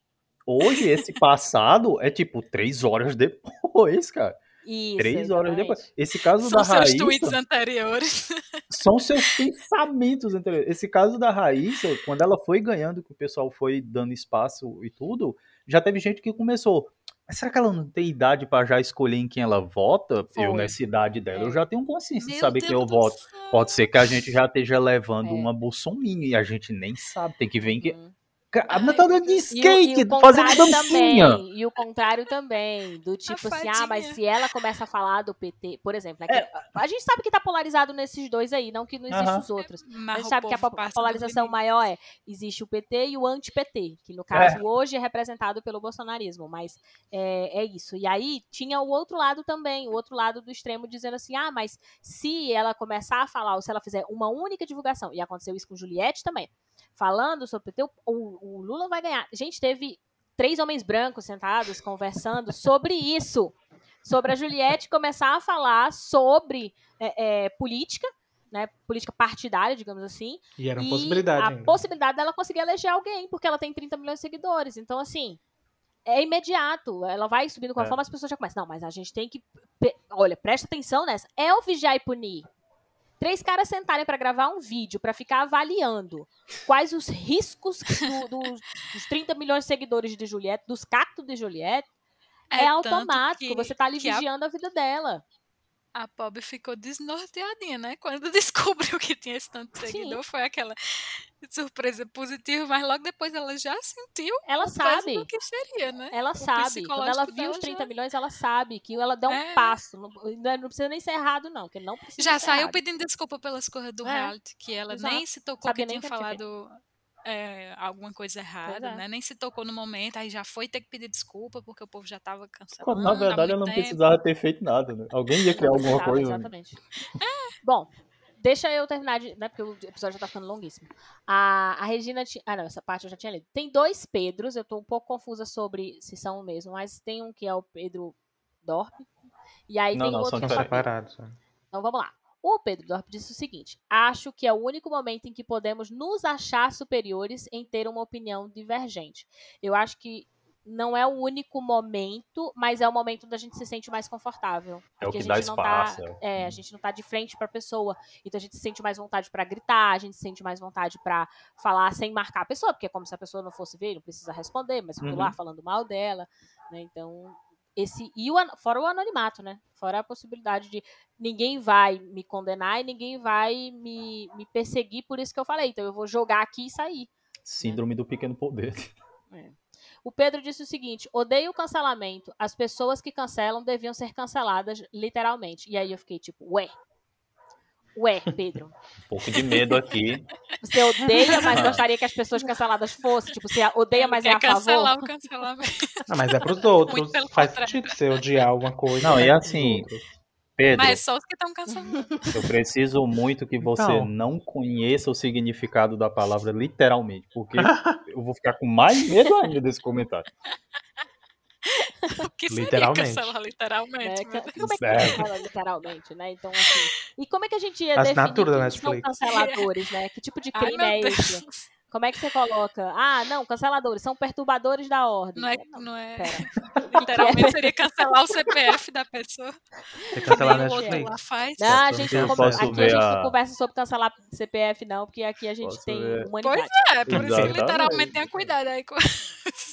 hoje esse passado é tipo três horas depois, cara. Isso, Três horas exatamente. depois. Esse caso São da seus Raíssa tweets anteriores. são seus pensamentos anteriores. Esse caso da Raíssa, quando ela foi ganhando, que o pessoal foi dando espaço e tudo, já teve gente que começou. Mas será que ela não tem idade pra já escolher em quem ela vota? Eu, Foi. nessa idade dela, É. eu já tenho consciência de saber quem Deus eu do voto. céu. Pode ser que a gente já esteja levando É. uma bolsominion e a gente nem sabe. Tem que ver em que. A menina tá de Deus. E o, e skate, fazendo contrário dancinha. também. E o contrário também. Do tipo assim, ah, mas se ela começa a falar do PT, por exemplo, né, que É. a gente sabe que tá polarizado nesses dois aí, não que não existe Aham. os outros. A Mas gente o sabe que a polarização maior é existe o PT e o anti-PT, que no caso hoje é representado pelo bolsonarismo, mas é, é isso. E aí tinha o outro lado também, o outro lado do extremo dizendo assim, ah, mas se ela começar a falar, ou se ela fizer uma única divulgação, e aconteceu isso com Juliette também, falando sobre o o, o Lula vai ganhar. Gente, teve três homens brancos sentados conversando sobre isso, sobre a Juliette começar a falar sobre é, é, política, né, política partidária, digamos assim, E era uma e possibilidade a ainda. possibilidade dela conseguir eleger alguém, porque ela tem 30 milhões de seguidores. Então, assim, é imediato. Ela vai subindo com a É. fama, as pessoas já começam. Não, mas a gente tem que. Olha, presta atenção nessa. É o vigiar e punir. Três caras sentarem pra gravar um vídeo, pra ficar avaliando quais os riscos do- do- dos 30 milhões de seguidores de Juliette, dos cactos de Juliette, é, tanto automático. que- você tá ali que a- vigiando a vida dela. A pobre ficou desnorteadinha, né? Quando descobriu que tinha esse tanto de seguidor, foi aquela surpresa positiva, mas logo depois ela já sentiu Ela o sabe. do que seria, né? Ela O sabe. Quando ela viu os 30 já- milhões, ela sabe que ela deu um É. passo. Não, não precisa nem ser errado, não. Porque não precisa Já saiu errado. pedindo desculpa pelas coisas do É, reality, que ela exato. nem se tocou Sabia que nem tinha que falado é, alguma coisa errada, é. né? Nem se tocou no momento, aí já foi ter que pedir desculpa porque o povo já tava. Quando na verdade ela não tempo. precisava ter feito nada, né? Alguém ia criar alguma coisa. né? Exatamente. Bom, deixa eu terminar, de, né? Porque o episódio já tá ficando longuíssimo. A, a Regina tinha. Ah, não, essa parte eu já tinha lido. Tem dois Pedros, eu tô um pouco confusa sobre se são o mesmo, mas tem um que é o Pedro Dorp. E aí Não, tem não, outro que é São separados. né? Então vamos lá. O Pedro Dorp disse o seguinte: Acho que é o único momento em que podemos nos achar superiores em ter uma opinião divergente. Eu acho que não é o único momento, mas é o momento onde a gente se sente mais confortável. É o que a dá espaço. tá. é. É, a gente não tá de frente pra pessoa. Então a gente sente mais vontade pra gritar, a gente sente mais vontade pra falar sem marcar a pessoa, porque é como se a pessoa não fosse ver, não precisa responder, mas eu tô lá Uhum. falando mal dela, né? Então, esse e o fora o anonimato, né? Fora a possibilidade de ninguém vai me condenar e ninguém vai me, me perseguir por isso que eu falei. Então eu vou jogar aqui e sair. Síndrome do pequeno poder. O Pedro disse o seguinte: odeio o cancelamento. As pessoas que cancelam deviam ser canceladas, literalmente. E aí eu fiquei tipo, ué. Ué, Pedro. Um pouco de medo aqui. Você odeia, mas gostaria que as pessoas canceladas fossem? Tipo, você odeia, mas é Quer a favor? cancelar o cancelamento. Ah, mas é pros outros. Faz contrário. sentido você odiar alguma coisa. Não, mas e assim. Pedro, Mas só os que estão cancelando. eu preciso muito que você Então. não conheça o significado da palavra literalmente, porque eu vou ficar com mais medo ainda desse comentário. O que seria Literalmente. cancelar literalmente? Deus? Como é que É. cancela literalmente, né? Então, assim. E como é que a gente ia Assinatura definir da quem são Netflix. canceladores, né? Que tipo de Ai, crime meu é Deus. esse? Como é que você coloca? Ah, não, canceladores são perturbadores da ordem. Não é, Não, não é. Literalmente seria cancelar o CPF da pessoa. Que cancelar o outro lá faz. Não, a gente, não posso aqui a gente a- não conversa sobre cancelar CPF, não, porque aqui a gente Posso tem ver. humanidade. É, por isso que Exatamente. literalmente tenha cuidado aí com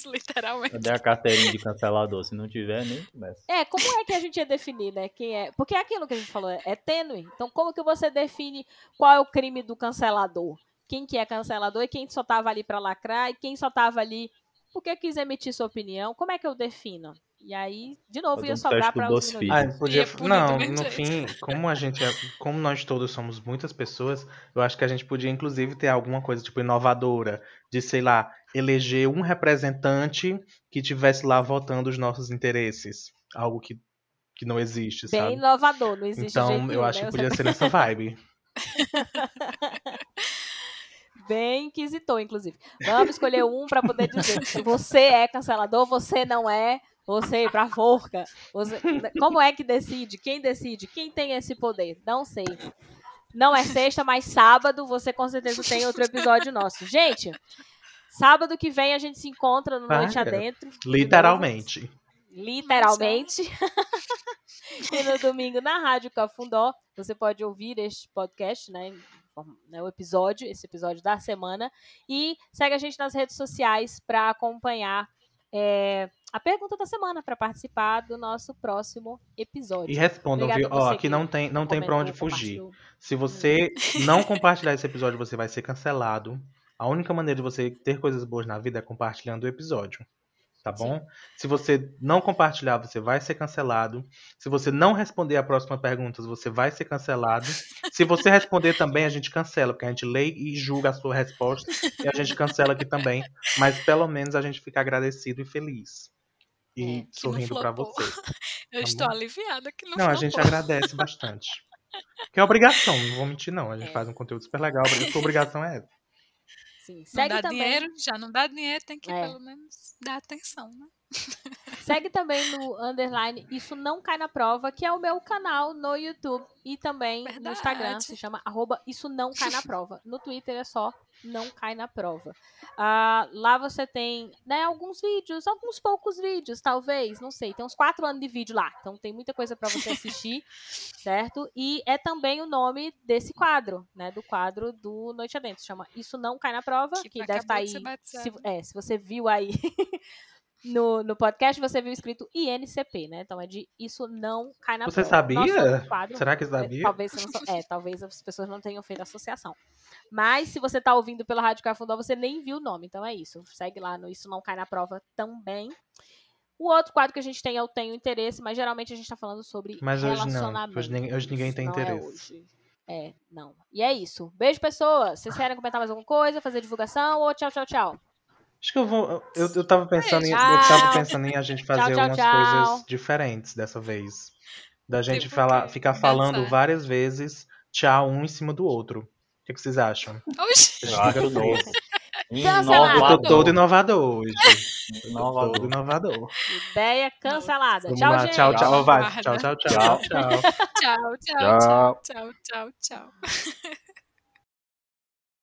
literalmente. Cadê a carteirinha de cancelador? Se não tiver, nem começa. É, como é que a gente ia definir, né? Quem é? Porque é aquilo que a gente falou, é, é tênue. Então, como que você define qual é o crime do cancelador? Quem que é cancelador e quem só tava ali pra lacrar e quem só tava ali porque quis emitir sua opinião? Como é que eu defino? E aí, de novo, ia um sobrar do os. Ah, podia... Não, no fim, como a gente é... como nós todos somos muitas pessoas, eu acho que a gente podia inclusive ter alguma coisa tipo inovadora, de sei lá, eleger um representante que tivesse lá votando os nossos interesses, algo que, que não existe, Bem sabe? inovador, não existe Então, jeito eu nenhum, acho né? que podia ser nessa vibe. Bem inquisitor, inclusive. Vamos escolher um pra poder dizer se você é cancelador, você não é, você pra forca. Você- Como é que decide? Quem decide? Quem tem esse poder? Não sei. Não é sexta, mas sábado você com certeza tem outro episódio nosso. Gente, sábado que vem a gente se encontra no Noite Vai. Adentro. de novo. Literalmente. Literalmente. e no domingo na Rádio Cafundó. Você pode ouvir este podcast, né? Né, o episódio, esse episódio da semana. E segue a gente nas redes sociais para acompanhar é, a pergunta da semana, para participar do nosso próximo episódio. E respondam, viu? Ó, aqui não tem, não tem para onde fugir. Se você não compartilhar esse episódio, você vai ser cancelado. A única maneira de você ter coisas boas na vida é compartilhando o episódio tá bom? Sim. Se você não compartilhar, você vai ser cancelado. Se você não responder a próxima pergunta, você vai ser cancelado. Se você responder também, a gente cancela, porque a gente lê e julga a sua resposta e a gente cancela aqui também. Mas pelo menos a gente fica agradecido e feliz. E é, sorrindo para você. Eu tá estou bom? aliviada que não Não, flopou. a gente agradece bastante. Que é obrigação, não vou mentir não. A gente é. faz um conteúdo super legal, a sua obrigação é essa. Sim. Segue não dá também... dinheiro, já não dá dinheiro, tem que é. pelo menos dar atenção, né? Segue também no underline Isso Não Cai na Prova, que é o meu canal no YouTube e também Verdade. no Instagram, se chama arroba Isso Não Cai na Prova. No Twitter é só Não Cai na Prova. Uh, lá você tem né, alguns vídeos, alguns poucos vídeos, talvez, não sei. Tem uns quatro anos de vídeo lá, então tem muita coisa para você assistir, certo? E é também o nome desse quadro, né? Do quadro do Noite Adentro. Se chama Isso Não Cai na Prova, que, que deve estar tá aí. Se, é, se você viu aí no, no podcast você viu escrito INCP, né? Então é de isso não cai na Você prova. sabia? Quadro, Será que é, sabia? É, talvez, não, é, talvez as pessoas não tenham feito associação. Mas se você tá ouvindo pela Rádio Cafundó, você nem viu o nome. Então é isso. Segue lá no Isso Não Cai na Prova também. O outro quadro que a gente tem é o Tenho Interesse, mas geralmente a gente tá falando sobre mas relacionamento. Hoje, não. hoje, hoje ninguém tem é interesse. É, é, não. E é isso. Beijo, pessoas. Vocês querem comentar mais alguma coisa, fazer divulgação ou tchau, tchau, tchau? Acho que eu vou. Eu, eu tava pensando em. Eu tava pensando em a gente fazer tchau, algumas tchau. coisas diferentes dessa vez. Da gente tipo falar, ficar falando Dançar. várias vezes tchau um em cima do outro. O que, que vocês acham? Oxi. Eu acho novo. Eu tô todo inovador hoje. Inovador. Todo inovador. Ideia cancelada. Tchau, lá. gente. Tchau, tchau. Vai. Tchau, tchau, tchau. Tchau, tchau, tchau. Tchau, tchau, tchau. tchau.